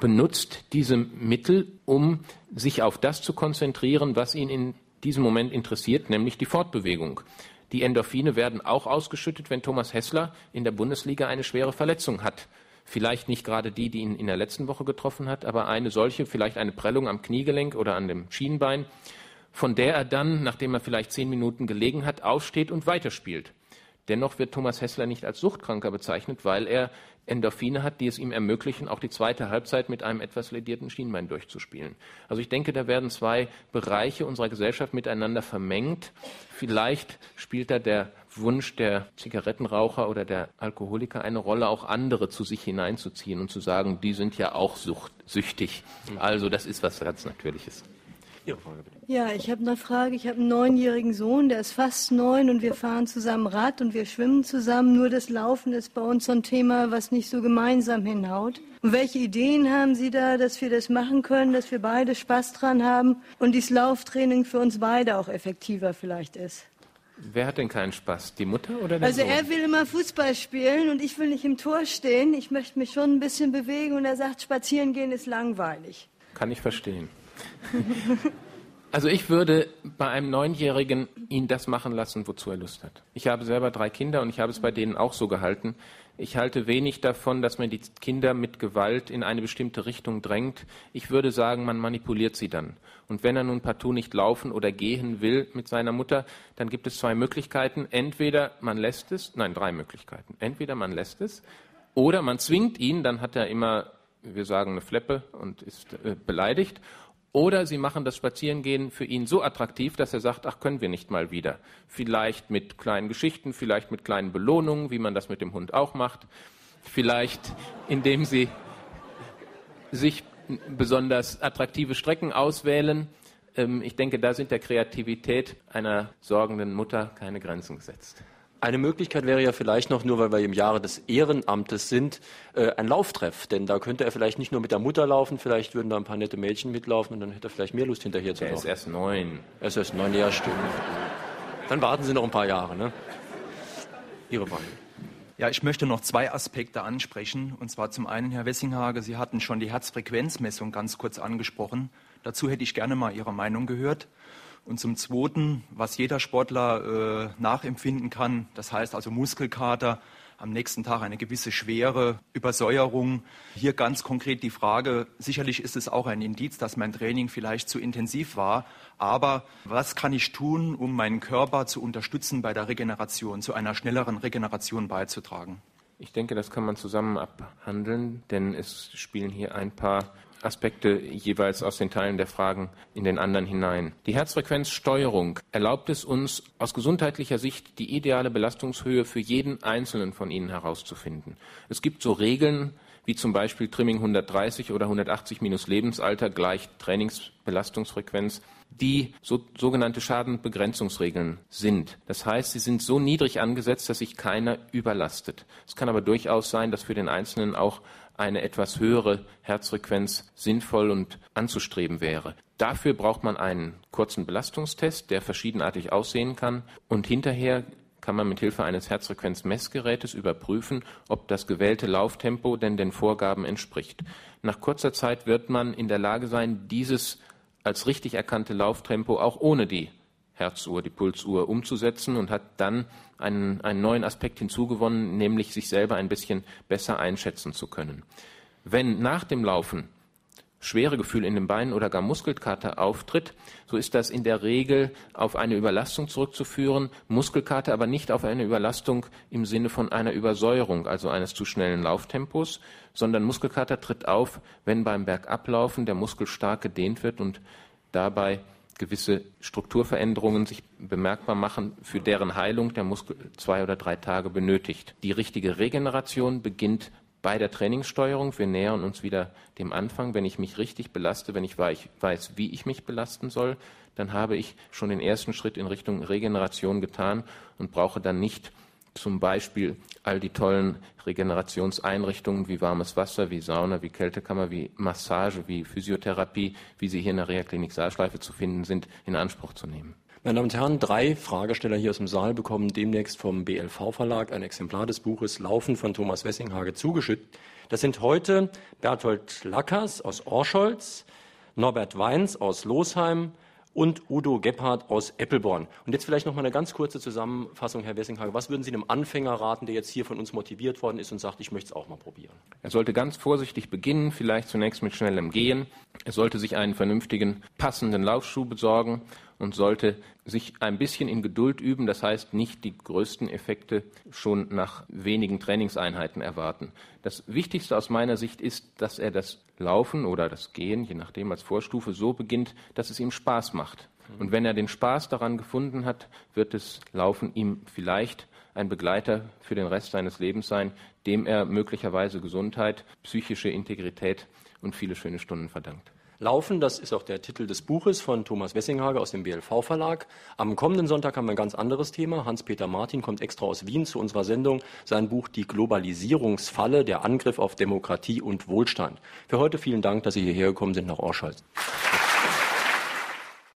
benutzt diese Mittel, um sich auf das zu konzentrieren, was ihn in diesem Moment interessiert, nämlich die Fortbewegung. Die Endorphine werden auch ausgeschüttet, wenn Thomas Hessler in der Bundesliga eine schwere Verletzung hat. Vielleicht nicht gerade die, die ihn in der letzten Woche getroffen hat, aber eine solche, vielleicht eine Prellung am Kniegelenk oder an dem Schienbein, von der er dann, nachdem er vielleicht zehn Minuten gelegen hat, aufsteht und weiterspielt. Dennoch wird Thomas Hessler nicht als Suchtkranker bezeichnet, weil er Endorphine hat, die es ihm ermöglichen, auch die zweite Halbzeit mit einem etwas ledierten Schienbein durchzuspielen. Also ich denke, da werden zwei Bereiche unserer Gesellschaft miteinander vermengt. Vielleicht spielt da der Wunsch der Zigarettenraucher oder der Alkoholiker eine Rolle, auch andere zu sich hineinzuziehen und zu sagen, die sind ja auch sucht, süchtig. Also das ist was ganz Natürliches. Ihre Frage bitte. Ja, ich habe eine Frage. Ich habe einen neunjährigen Sohn, der ist fast neun und wir fahren zusammen Rad und wir schwimmen zusammen. Nur das Laufen ist bei uns so ein Thema, was nicht so gemeinsam hinhaut. Und welche Ideen haben Sie da, dass wir das machen können, dass wir beide Spaß dran haben und dieses Lauftraining für uns beide auch effektiver vielleicht ist? Wer hat denn keinen Spaß? Die Mutter oder der Also Sohn? er will immer Fußball spielen und ich will nicht im Tor stehen. Ich möchte mich schon ein bisschen bewegen und er sagt, spazieren gehen ist langweilig. Kann ich verstehen. Also ich würde bei einem Neunjährigen ihn das machen lassen, wozu er Lust hat. Ich habe selber drei Kinder und ich habe es bei denen auch so gehalten. Ich halte wenig davon, dass man die Kinder mit Gewalt in eine bestimmte Richtung drängt. Ich würde sagen, man manipuliert sie dann. Und wenn er nun partout nicht laufen oder gehen will mit seiner Mutter, dann gibt es zwei Möglichkeiten. Entweder man lässt es, nein, drei Möglichkeiten. Entweder man lässt es oder man zwingt ihn, dann hat er immer, wir sagen, eine Fleppe und ist äh, beleidigt. Oder sie machen das Spazierengehen für ihn so attraktiv, dass er sagt, ach, können wir nicht mal wieder. Vielleicht mit kleinen Geschichten, vielleicht mit kleinen Belohnungen, wie man das mit dem Hund auch macht. Vielleicht, indem sie sich besonders attraktive Strecken auswählen. Ähm, ich denke, da sind der Kreativität einer sorgenden Mutter keine Grenzen gesetzt. Eine Möglichkeit wäre ja vielleicht noch, nur weil wir im Jahre des Ehrenamtes sind, äh, ein Lauftreff. Denn da könnte er vielleicht nicht nur mit der Mutter laufen, vielleicht würden da ein paar nette Mädchen mitlaufen und dann hätte er vielleicht mehr Lust hinterher zu laufen. Er ist erst neun. Er ist erst neun, ja, stimmt. Dann warten Sie noch ein paar Jahre, ne? Ihre Frage. Ja, ich möchte noch zwei Aspekte ansprechen. Und zwar zum einen, Herr Wessinghage, Sie hatten schon die Herzfrequenzmessung ganz kurz angesprochen. Dazu hätte ich gerne mal Ihre Meinung gehört. Und zum Zweiten, was jeder Sportler äh, nachempfinden kann, das heißt also Muskelkater, am nächsten Tag eine gewisse Schwere, Übersäuerung. Hier ganz konkret die Frage, sicherlich ist es auch ein Indiz, dass mein Training vielleicht zu intensiv war, aber was kann ich tun, um meinen Körper zu unterstützen bei der Regeneration, zu einer schnelleren Regeneration beizutragen? Ich denke, das kann man zusammen abhandeln, denn es spielen hier ein paar Aspekte jeweils aus den Teilen der Fragen in den anderen hinein. Die Herzfrequenzsteuerung erlaubt es uns aus gesundheitlicher Sicht die ideale Belastungshöhe für jeden einzelnen von Ihnen herauszufinden. Es gibt so Regeln, wie zum Beispiel Trimming 130 oder 180 minus Lebensalter gleich Trainingsbelastungsfrequenz, die so, sogenannte Schadenbegrenzungsregeln sind. Das heißt, sie sind so niedrig angesetzt, dass sich keiner überlastet. Es kann aber durchaus sein, dass für den Einzelnen auch eine etwas höhere Herzfrequenz sinnvoll und anzustreben wäre. Dafür braucht man einen kurzen Belastungstest, der verschiedenartig aussehen kann und hinterher kann man mit Hilfe eines Herzfrequenzmessgerätes überprüfen, ob das gewählte Lauftempo denn den Vorgaben entspricht. Nach kurzer Zeit wird man in der Lage sein, dieses als richtig erkannte Lauftempo auch ohne die Herzuhr, die Pulsuhr umzusetzen und hat dann einen, einen neuen Aspekt hinzugewonnen, nämlich sich selber ein bisschen besser einschätzen zu können. Wenn nach dem Laufen Schweregefühl in den Beinen oder gar Muskelkater auftritt, so ist das in der Regel auf eine Überlastung zurückzuführen, Muskelkater aber nicht auf eine Überlastung im Sinne von einer Übersäuerung, also eines zu schnellen Lauftempos, sondern Muskelkater tritt auf, wenn beim Bergablaufen der Muskel stark gedehnt wird und dabei gewisse Strukturveränderungen sich bemerkbar machen, für deren Heilung der Muskel zwei oder drei Tage benötigt. Die richtige Regeneration beginnt bei der Trainingssteuerung. Wir nähern uns wieder dem Anfang. Wenn ich mich richtig belaste, wenn ich weiß, wie ich mich belasten soll, dann habe ich schon den ersten Schritt in Richtung Regeneration getan und brauche dann nicht zum Beispiel all die tollen Regenerationseinrichtungen wie warmes Wasser, wie Sauna, wie Kältekammer, wie Massage, wie Physiotherapie, wie sie hier in der Reha-Klinik Saalschleife zu finden sind, in Anspruch zu nehmen. Meine Damen und Herren, drei Fragesteller hier aus dem Saal bekommen demnächst vom BLV-Verlag ein Exemplar des Buches Laufen von Thomas Wessinghage zugeschüttet. Das sind heute Berthold Lackers aus Orscholz, Norbert Weins aus Losheim, und Udo Gebhardt aus Eppelborn. Und jetzt vielleicht noch mal eine ganz kurze Zusammenfassung, Herr Wessinghage. Was würden Sie einem Anfänger raten, der jetzt hier von uns motiviert worden ist und sagt, ich möchte es auch mal probieren? Er sollte ganz vorsichtig beginnen, vielleicht zunächst mit schnellem Gehen. Er sollte sich einen vernünftigen, passenden Laufschuh besorgen und sollte sich ein bisschen in Geduld üben, das heißt nicht die größten Effekte schon nach wenigen Trainingseinheiten erwarten. Das Wichtigste aus meiner Sicht ist, dass er das Laufen oder das Gehen, je nachdem als Vorstufe, so beginnt, dass es ihm Spaß macht. Und wenn er den Spaß daran gefunden hat, wird das Laufen ihm vielleicht ein Begleiter für den Rest seines Lebens sein, dem er möglicherweise Gesundheit, psychische Integrität und viele schöne Stunden verdankt laufen. Das ist auch der Titel des Buches von Thomas Wessinghage aus dem BLV Verlag. Am kommenden Sonntag haben wir ein ganz anderes Thema. Hans-Peter Martin kommt extra aus Wien zu unserer Sendung. Sein Buch Die Globalisierungsfalle, der Angriff auf Demokratie und Wohlstand. Für heute vielen Dank, dass Sie hierher gekommen sind nach Orscholz.